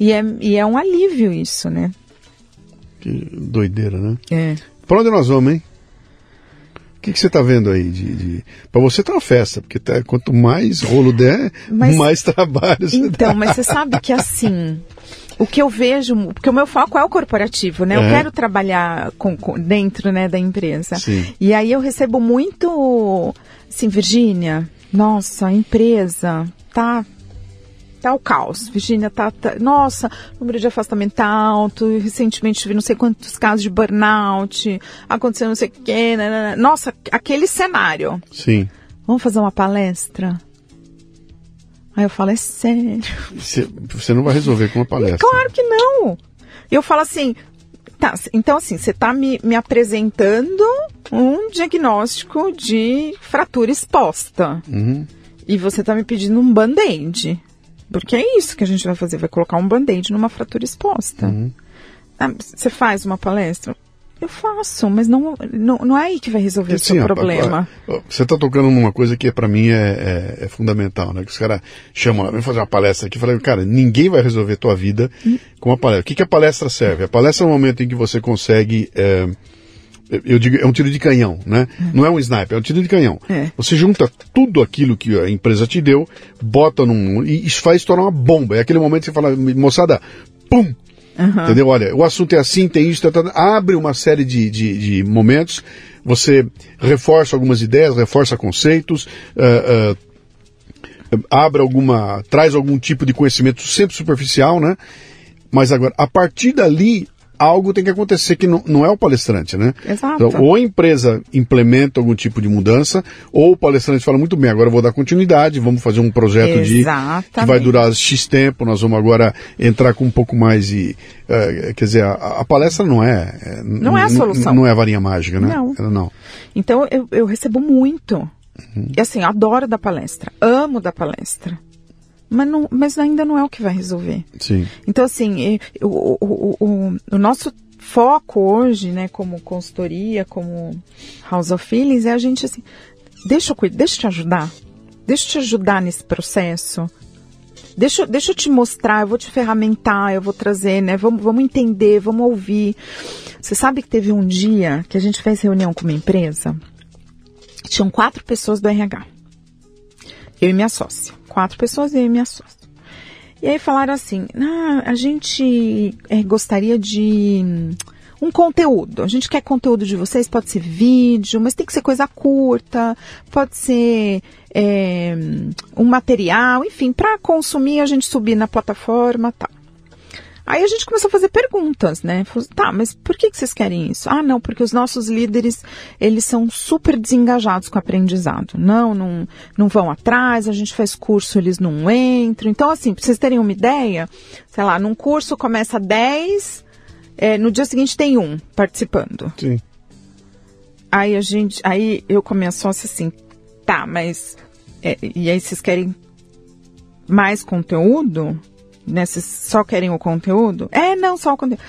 [SPEAKER 2] E é, e é um alívio isso, né?
[SPEAKER 1] Que doideira, né?
[SPEAKER 2] É.
[SPEAKER 1] Pra onde nós vamos, hein? O que, que você está vendo aí? De, de... Para você tá uma festa, porque tá, quanto mais rolo der, mas, mais trabalho você
[SPEAKER 2] Então,
[SPEAKER 1] dá.
[SPEAKER 2] mas você sabe que assim, o que eu vejo, porque o meu foco é o corporativo, né? É. Eu quero trabalhar com, com, dentro né, da empresa.
[SPEAKER 1] Sim.
[SPEAKER 2] E aí eu recebo muito, assim, Virgínia, nossa, a empresa tá tá o caos. Virgínia tá, tá, Nossa, número de afastamento tá alto. Recentemente tive não sei quantos casos de burnout. Aconteceu não sei o quê. Né, né, né. Nossa, aquele cenário.
[SPEAKER 1] Sim.
[SPEAKER 2] Vamos fazer uma palestra? Aí eu falo, é sério.
[SPEAKER 1] Você não vai resolver com uma palestra.
[SPEAKER 2] Claro que não. Eu falo assim, tá, então assim, você está me, me apresentando um diagnóstico de fratura exposta.
[SPEAKER 1] Uhum.
[SPEAKER 2] E você está me pedindo um band-aid. Porque é isso que a gente vai fazer, vai colocar um band-aid numa fratura exposta.
[SPEAKER 1] Uhum.
[SPEAKER 2] Ah, você faz uma palestra? Eu faço, mas não, não, não é aí que vai resolver o seu problema.
[SPEAKER 1] Você está tocando numa coisa que para mim é, é, é, fundamental, né? Que os caras chamam, vem fazer uma palestra aqui, falam, cara, ninguém vai resolver tua vida hum. com uma palestra. O que, que a palestra serve? A palestra é o momento em que você consegue é, eu digo, é um tiro de canhão, né? É. Não é um sniper, é um tiro de canhão.
[SPEAKER 2] É.
[SPEAKER 1] Você junta tudo aquilo que a empresa te deu, bota num. e isso faz tornar uma bomba. É aquele momento que você fala, moçada, pum!
[SPEAKER 2] Uhum.
[SPEAKER 1] Entendeu? Olha, o assunto é assim, tem isso, tá, tá, abre uma série de, de, de, momentos, você reforça algumas ideias, reforça conceitos, uh, uh, abre alguma. traz algum tipo de conhecimento sempre superficial, né? Mas agora, a partir dali, algo tem que acontecer que não, não é o palestrante, né?
[SPEAKER 2] Exato.
[SPEAKER 1] Então, ou a empresa implementa algum tipo de mudança, ou o palestrante fala muito bem, agora eu vou dar continuidade, vamos fazer um projeto
[SPEAKER 2] Exatamente.
[SPEAKER 1] de que vai durar X tempo, nós vamos agora entrar com um pouco mais de. Uh, quer dizer, a, a, palestra não é.
[SPEAKER 2] é não é a solução.
[SPEAKER 1] Não é a varinha mágica, né?
[SPEAKER 2] Não.
[SPEAKER 1] Ela não.
[SPEAKER 2] Então eu, eu recebo muito. Uhum. E assim, adoro dar palestra, amo dar palestra. Mas, não, mas ainda não é o que vai resolver.
[SPEAKER 1] Sim.
[SPEAKER 2] Então, assim, o, o, o, o nosso foco hoje, né, como consultoria, como House of Feelings, é a gente assim, deixa eu, deixa eu te ajudar, deixa eu te ajudar nesse processo, deixa, deixa eu te mostrar, eu vou te ferramentar, eu vou trazer, né, vamos, vamos entender, vamos ouvir. Você sabe que teve um dia que a gente fez reunião com uma empresa, tinham quatro pessoas do RH, eu e minha sócia, quatro pessoas eu e minha sócia. E aí falaram assim: ah, a gente é, gostaria de um conteúdo. A gente quer conteúdo de vocês, pode ser vídeo, mas tem que ser coisa curta, pode ser é, um material, enfim, para consumir, a gente subir na plataforma tal. Aí a gente começou a fazer perguntas, né? Falou, tá, mas por que, que vocês querem isso? Ah, não, porque os nossos líderes, eles são super desengajados com o aprendizado. Não, não, não vão atrás, a gente faz curso, eles não entram. Então, assim, pra vocês terem uma ideia, sei lá, num curso começa 10, é, no dia seguinte tem um participando.
[SPEAKER 1] Sim.
[SPEAKER 2] Aí a gente, aí eu começo assim, tá, mas, é, e aí vocês querem mais conteúdo? Né? Vocês só querem o conteúdo? É, não, só o conteúdo.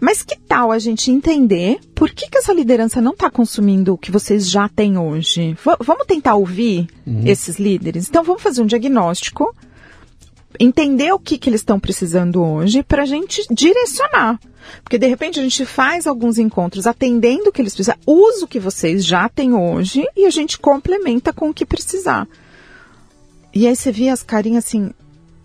[SPEAKER 2] Mas que tal a gente entender por que, que essa liderança não está consumindo o que vocês já têm hoje? V vamos tentar ouvir uhum. esses líderes? Então vamos fazer um diagnóstico, entender o que, que eles estão precisando hoje para a gente direcionar. Porque de repente a gente faz alguns encontros atendendo o que eles precisam, usa o que vocês já têm hoje e a gente complementa com o que precisar. E aí você via as carinhas assim,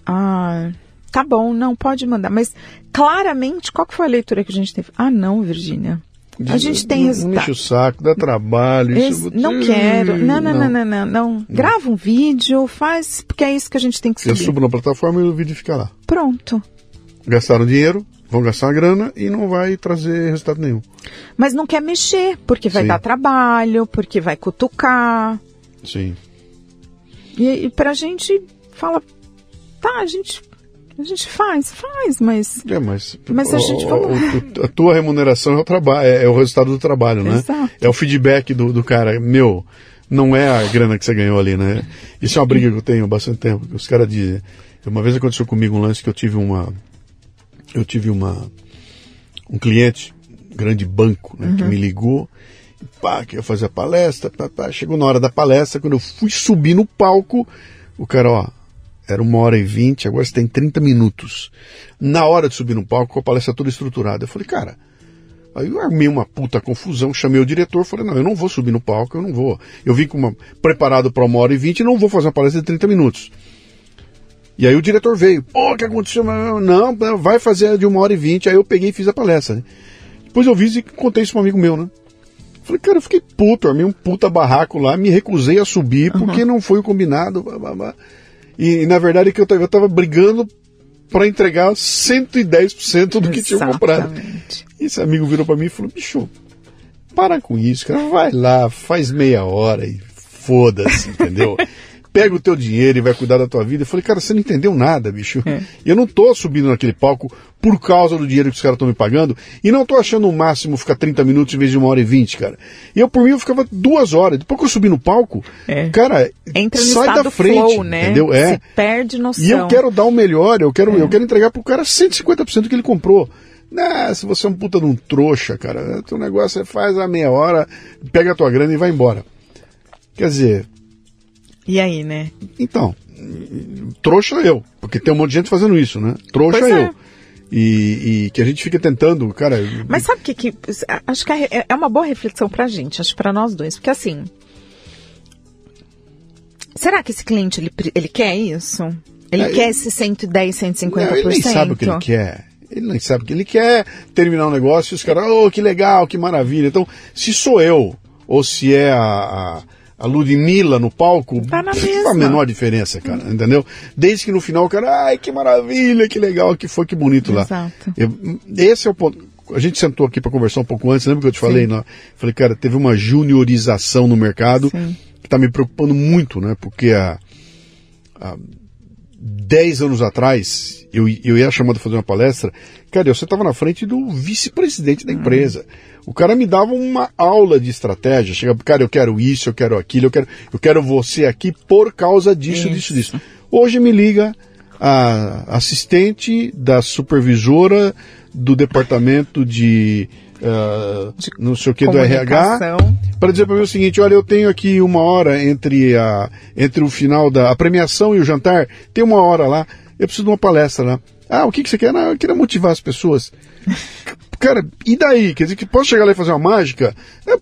[SPEAKER 2] ah, tá bom, não, pode mandar. Mas claramente, qual que foi a leitura que a gente teve? Ah, não, Virgínia. A gente tem resultado.
[SPEAKER 1] Enche o saco, dá trabalho.
[SPEAKER 2] Isso, não quero. Não, não, não, não, não, não. Grava um vídeo, faz, porque é isso que a gente tem que subir.
[SPEAKER 1] Eu subo na plataforma e o vídeo fica lá.
[SPEAKER 2] Pronto.
[SPEAKER 1] Gastaram dinheiro, vão gastar uma grana e não vai trazer resultado nenhum.
[SPEAKER 2] Mas não quer mexer, porque vai dar trabalho, porque vai cutucar.
[SPEAKER 1] Sim.
[SPEAKER 2] E, e pra gente fala, tá, a gente a gente faz, faz, mas.
[SPEAKER 1] É, mas. Mas a gente. O, a tua remuneração é o trabalho, é, é, o resultado do trabalho, né?
[SPEAKER 2] Exato.
[SPEAKER 1] É o feedback do, do cara. Meu, não é a grana que você ganhou ali, né? Isso é uma briga que eu tenho há bastante tempo. Os caras dizem. Uma vez aconteceu comigo um lance que eu tive uma. Eu tive uma. Um cliente, um grande banco, né, uhum. que me ligou pá, que ia fazer a palestra, pá, pá. chegou na hora da palestra, quando eu fui subir no palco, o cara, ó, era uma hora e vinte, agora você tem 30 minutos. Na hora de subir no palco, com a palestra toda estruturada. Eu falei, cara, aí eu armei uma puta confusão, chamei o diretor, falei, não, eu não vou subir no palco, eu não vou. Eu vim com uma, preparado para uma hora e vinte e não vou fazer uma palestra de 30 minutos. E aí o diretor veio, pô, o que aconteceu? Não, vai fazer de uma hora e vinte. Aí eu peguei e fiz a palestra. Né? Depois eu vi e contei isso para um amigo meu, né? Falei, cara, eu fiquei puto, armei um puta barraco lá, me recusei a subir porque uhum. não foi o combinado. Blá, blá, blá. E, e na verdade é que eu estava tava brigando para entregar 110% do que tinha comprado. E esse amigo virou para mim e falou: bicho, para com isso, cara, vai lá, faz meia hora e foda-se, entendeu? pega o teu dinheiro e vai cuidar da tua vida. Eu falei, cara, você não entendeu nada, bicho. É. Eu não tô subindo naquele palco por causa do dinheiro que os caras estão me pagando e não tô achando o máximo ficar 30 minutos em vez de uma hora e 20, cara. E eu, por mim, eu ficava duas horas. Depois que eu subi no palco, é. cara,
[SPEAKER 2] Entra
[SPEAKER 1] sai da frente,
[SPEAKER 2] flow, né?
[SPEAKER 1] entendeu? É.
[SPEAKER 2] Se perde noção.
[SPEAKER 1] E eu quero dar o melhor, eu quero, é. eu quero entregar pro cara 150% do que ele comprou. Né, se você é um puta de um trouxa, cara, teu negócio é faz a meia hora, pega a tua grana e vai embora. Quer dizer,
[SPEAKER 2] e aí, né?
[SPEAKER 1] Então, trouxa eu, porque tem um monte de gente fazendo isso, né? Trouxa pois eu. É. E, e, que a gente fica tentando, cara.
[SPEAKER 2] Mas sabe o que, que. Acho que é, é uma boa reflexão pra gente, acho para nós dois, porque assim. Será que esse cliente ele, ele quer isso? Ele é, quer ele, esse 110, 150%? Não, ele
[SPEAKER 1] nem sabe o que ele quer. Ele nem sabe o que ele quer terminar um negócio e os caras, oh, que legal, que maravilha. Então, se sou eu, ou se é a, a a Ludmilla no palco,
[SPEAKER 2] tá na
[SPEAKER 1] mesma. a menor diferença, cara, entendeu? Desde que no final o cara, ai, que maravilha, que legal, que foi, que bonito lá.
[SPEAKER 2] Exato.
[SPEAKER 1] Eu, esse é o ponto. A gente sentou aqui para conversar um pouco antes, lembra que eu te falei? Não? Falei, cara, teve uma juniorização no mercado Sim. que está me preocupando muito, né? Porque a, a 10 anos atrás, eu, eu ia chamado para fazer uma palestra, cara, você estava na frente do vice-presidente da empresa. O cara me dava uma aula de estratégia, chegava, cara, eu quero isso, eu quero aquilo, eu quero, eu quero você aqui por causa disso, disso, disso. Hoje me liga a assistente da supervisora do departamento de, uh, não sei o que do RH para dizer para mim o seguinte, olha, eu tenho aqui uma hora entre a entre o final da a premiação e o jantar, tem uma hora lá, eu preciso de uma palestra lá. Ah, o que, que você quer? Não, eu queria motivar as pessoas. Cara, e daí? Quer dizer que posso chegar lá e fazer uma mágica? É,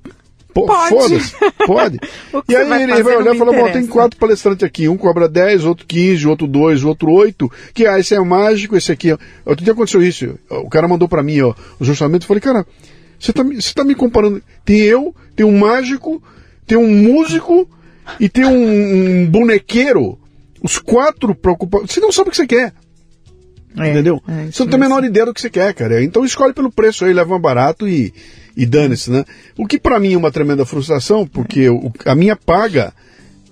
[SPEAKER 1] Pô, foda-se, pode. e aí vai ele vai olhar e falar, bom, tem quatro palestrantes aqui, um cobra 10, outro 15, outro 2, outro 8, que ah, esse é mágico, esse aqui. Outro dia aconteceu isso, o cara mandou para mim, ó, os orçamentos, eu falei, cara, você tá, você tá me comparando, tem eu, tem um mágico, tem um músico e tem um, um bonequeiro, os quatro preocupados, você não sabe o que você quer. É, entendeu? É, você não tem a menor ideia do que você quer, cara. Então escolhe pelo preço aí, leva um barato e, e dane-se, né? O que para mim é uma tremenda frustração, porque o, a minha paga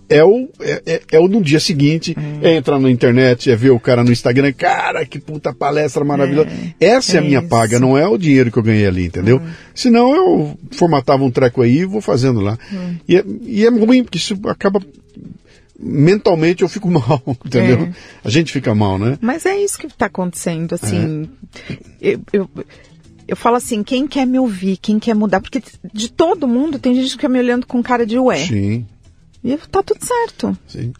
[SPEAKER 1] é o, é, é, é, o no dia seguinte, é. é entrar na internet, é ver o cara no Instagram, cara, que puta palestra maravilhosa. É. Essa é, a minha isso. paga, não é o dinheiro que eu ganhei ali, entendeu? Uhum. Senão eu formatava um treco aí e vou fazendo lá. Uhum. E, é, e é ruim, porque isso acaba mentalmente eu fico mal, entendeu? É. A gente fica mal, né?
[SPEAKER 2] Mas é isso que está acontecendo, assim. É. Eu, eu, eu falo assim, quem quer me ouvir, quem quer mudar, porque de todo mundo tem gente que fica me olhando com cara de ué.
[SPEAKER 1] Sim.
[SPEAKER 2] E tá tudo certo.
[SPEAKER 1] Sim.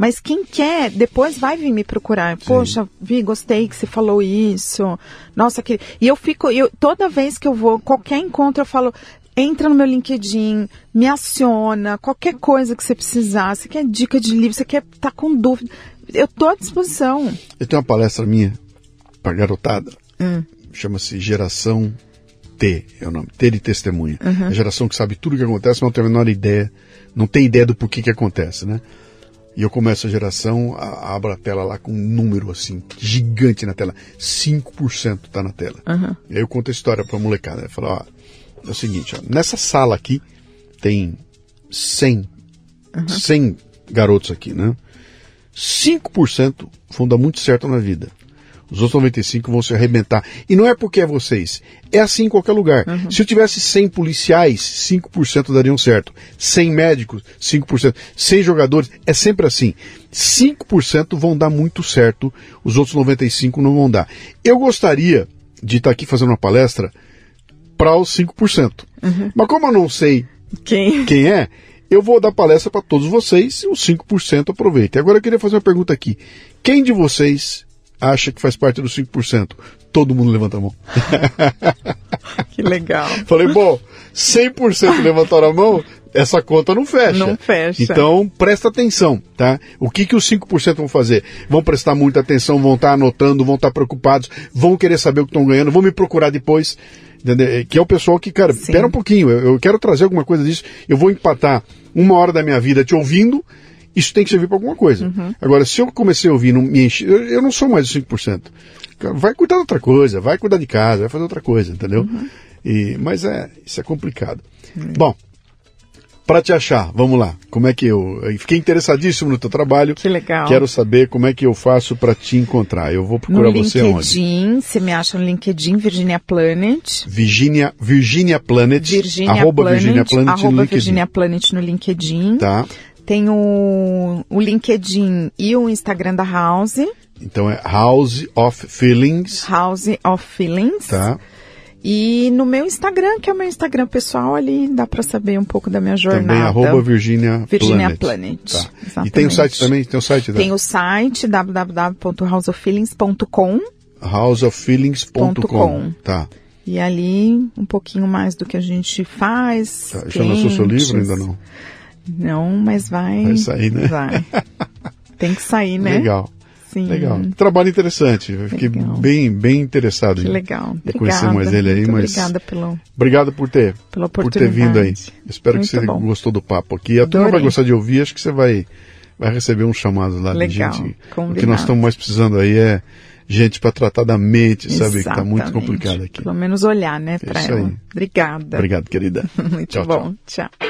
[SPEAKER 2] Mas quem quer, depois vai vir me procurar. Poxa, Vi, gostei que você falou isso. Nossa, que. E eu fico, eu, toda vez que eu vou, qualquer encontro, eu falo, entra no meu LinkedIn, me aciona, qualquer coisa que você precisar. Você quer dica de livro, você quer estar tá com dúvida. Eu tô à disposição.
[SPEAKER 1] Eu tenho uma palestra minha para garotada. Hum chama-se Geração T, é o nome, T de testemunha. Uhum. É a geração que sabe tudo o que acontece, mas não tem a menor ideia, não tem ideia do porquê que acontece, né? E eu começo a geração, a, abro a tela lá com um número assim, gigante na tela. 5% tá na tela. Uhum. E aí eu conto a história pra molecada. Eu falo, ó, é o seguinte, ó, nessa sala aqui tem 100, uhum. 100 garotos aqui, né? 5% vão dar muito certo na vida. Os outros 95 vão se arrebentar. E não é porque é vocês. É assim em qualquer lugar. Uhum. Se eu tivesse 100 policiais, 5% dariam certo. 100 médicos, 5%. 100 jogadores, é sempre assim. 5% vão dar muito certo, os outros 95 não vão dar. Eu gostaria de estar aqui fazendo uma palestra para os 5%. Uhum. Mas como eu não sei
[SPEAKER 2] quem,
[SPEAKER 1] quem é, eu vou dar palestra para todos vocês e os 5% aproveitem. Agora eu queria fazer uma pergunta aqui. Quem de vocês acha que faz parte dos 5%. Todo mundo levanta a mão.
[SPEAKER 2] que legal.
[SPEAKER 1] Falei, bom, 100% levantaram a mão, essa conta não fecha.
[SPEAKER 2] Não fecha.
[SPEAKER 1] Então, presta atenção, tá? O que, que os 5% vão fazer? Vão prestar muita atenção, vão estar anotando, vão estar preocupados, vão querer saber o que estão ganhando, vão me procurar depois. Entendeu? Que é o pessoal que, cara, Sim. espera um pouquinho, eu, eu quero trazer alguma coisa disso, eu vou empatar uma hora da minha vida te ouvindo isso tem que servir para alguma coisa. Uhum. Agora, se eu comecei a ouvir, não me enche, eu, eu não sou mais de 5%. Vai cuidar de outra coisa, vai cuidar de casa, vai fazer outra coisa, entendeu? Uhum. E, mas é, isso é complicado. Uhum. Bom, para te achar, vamos lá. Como é que eu, eu, fiquei interessadíssimo no teu trabalho.
[SPEAKER 2] Que legal.
[SPEAKER 1] Quero saber como é que eu faço para te encontrar. Eu vou procurar
[SPEAKER 2] no
[SPEAKER 1] você
[SPEAKER 2] LinkedIn, onde? LinkedIn, você me acha no LinkedIn Virginia Planet.
[SPEAKER 1] Virginia Virginia Planet.
[SPEAKER 2] Virginia arroba Planet, Virginia Planet arroba no LinkedIn. Virginia Planet no LinkedIn.
[SPEAKER 1] Tá.
[SPEAKER 2] Tem o, o LinkedIn e o Instagram da House.
[SPEAKER 1] Então é House of Feelings.
[SPEAKER 2] House of Feelings.
[SPEAKER 1] Tá.
[SPEAKER 2] E no meu Instagram, que é o meu Instagram pessoal, ali dá para saber um pouco da minha jornada.
[SPEAKER 1] Também arroba Virginia,
[SPEAKER 2] Virginia Planet. Planet.
[SPEAKER 1] Tá. E tem o site também? Tem o site?
[SPEAKER 2] Tem o site www.houseoffeelings.com
[SPEAKER 1] houseoffeelings.com Tá.
[SPEAKER 2] E ali um pouquinho mais do que a gente faz.
[SPEAKER 1] Tá. Já lançou seu livro ainda não?
[SPEAKER 2] Não, mas vai.
[SPEAKER 1] Vai sair, né?
[SPEAKER 2] Vai. Tem que sair, né?
[SPEAKER 1] Legal.
[SPEAKER 2] Sim.
[SPEAKER 1] Legal. Trabalho interessante. Eu fiquei legal. bem, bem interessado
[SPEAKER 2] que
[SPEAKER 1] em,
[SPEAKER 2] legal.
[SPEAKER 1] em conhecer mais ele aí. Mas
[SPEAKER 2] obrigada pelo.
[SPEAKER 1] Obrigado por ter,
[SPEAKER 2] pela
[SPEAKER 1] por ter vindo aí. Espero
[SPEAKER 2] Muito
[SPEAKER 1] que você
[SPEAKER 2] bom.
[SPEAKER 1] gostou do papo aqui. A turma vai gostar de ouvir. Acho que você vai, vai receber um chamado lá
[SPEAKER 2] legal.
[SPEAKER 1] de gente.
[SPEAKER 2] Combinado.
[SPEAKER 1] O que nós estamos mais precisando aí é gente para tratar da mente, Exatamente. sabe? Que está muito complicado aqui.
[SPEAKER 2] Pelo menos olhar, né, para ela. Aí. Obrigada.
[SPEAKER 1] Obrigado, querida.
[SPEAKER 2] muito
[SPEAKER 1] tchau,
[SPEAKER 2] bom.
[SPEAKER 1] tchau.
[SPEAKER 2] tchau.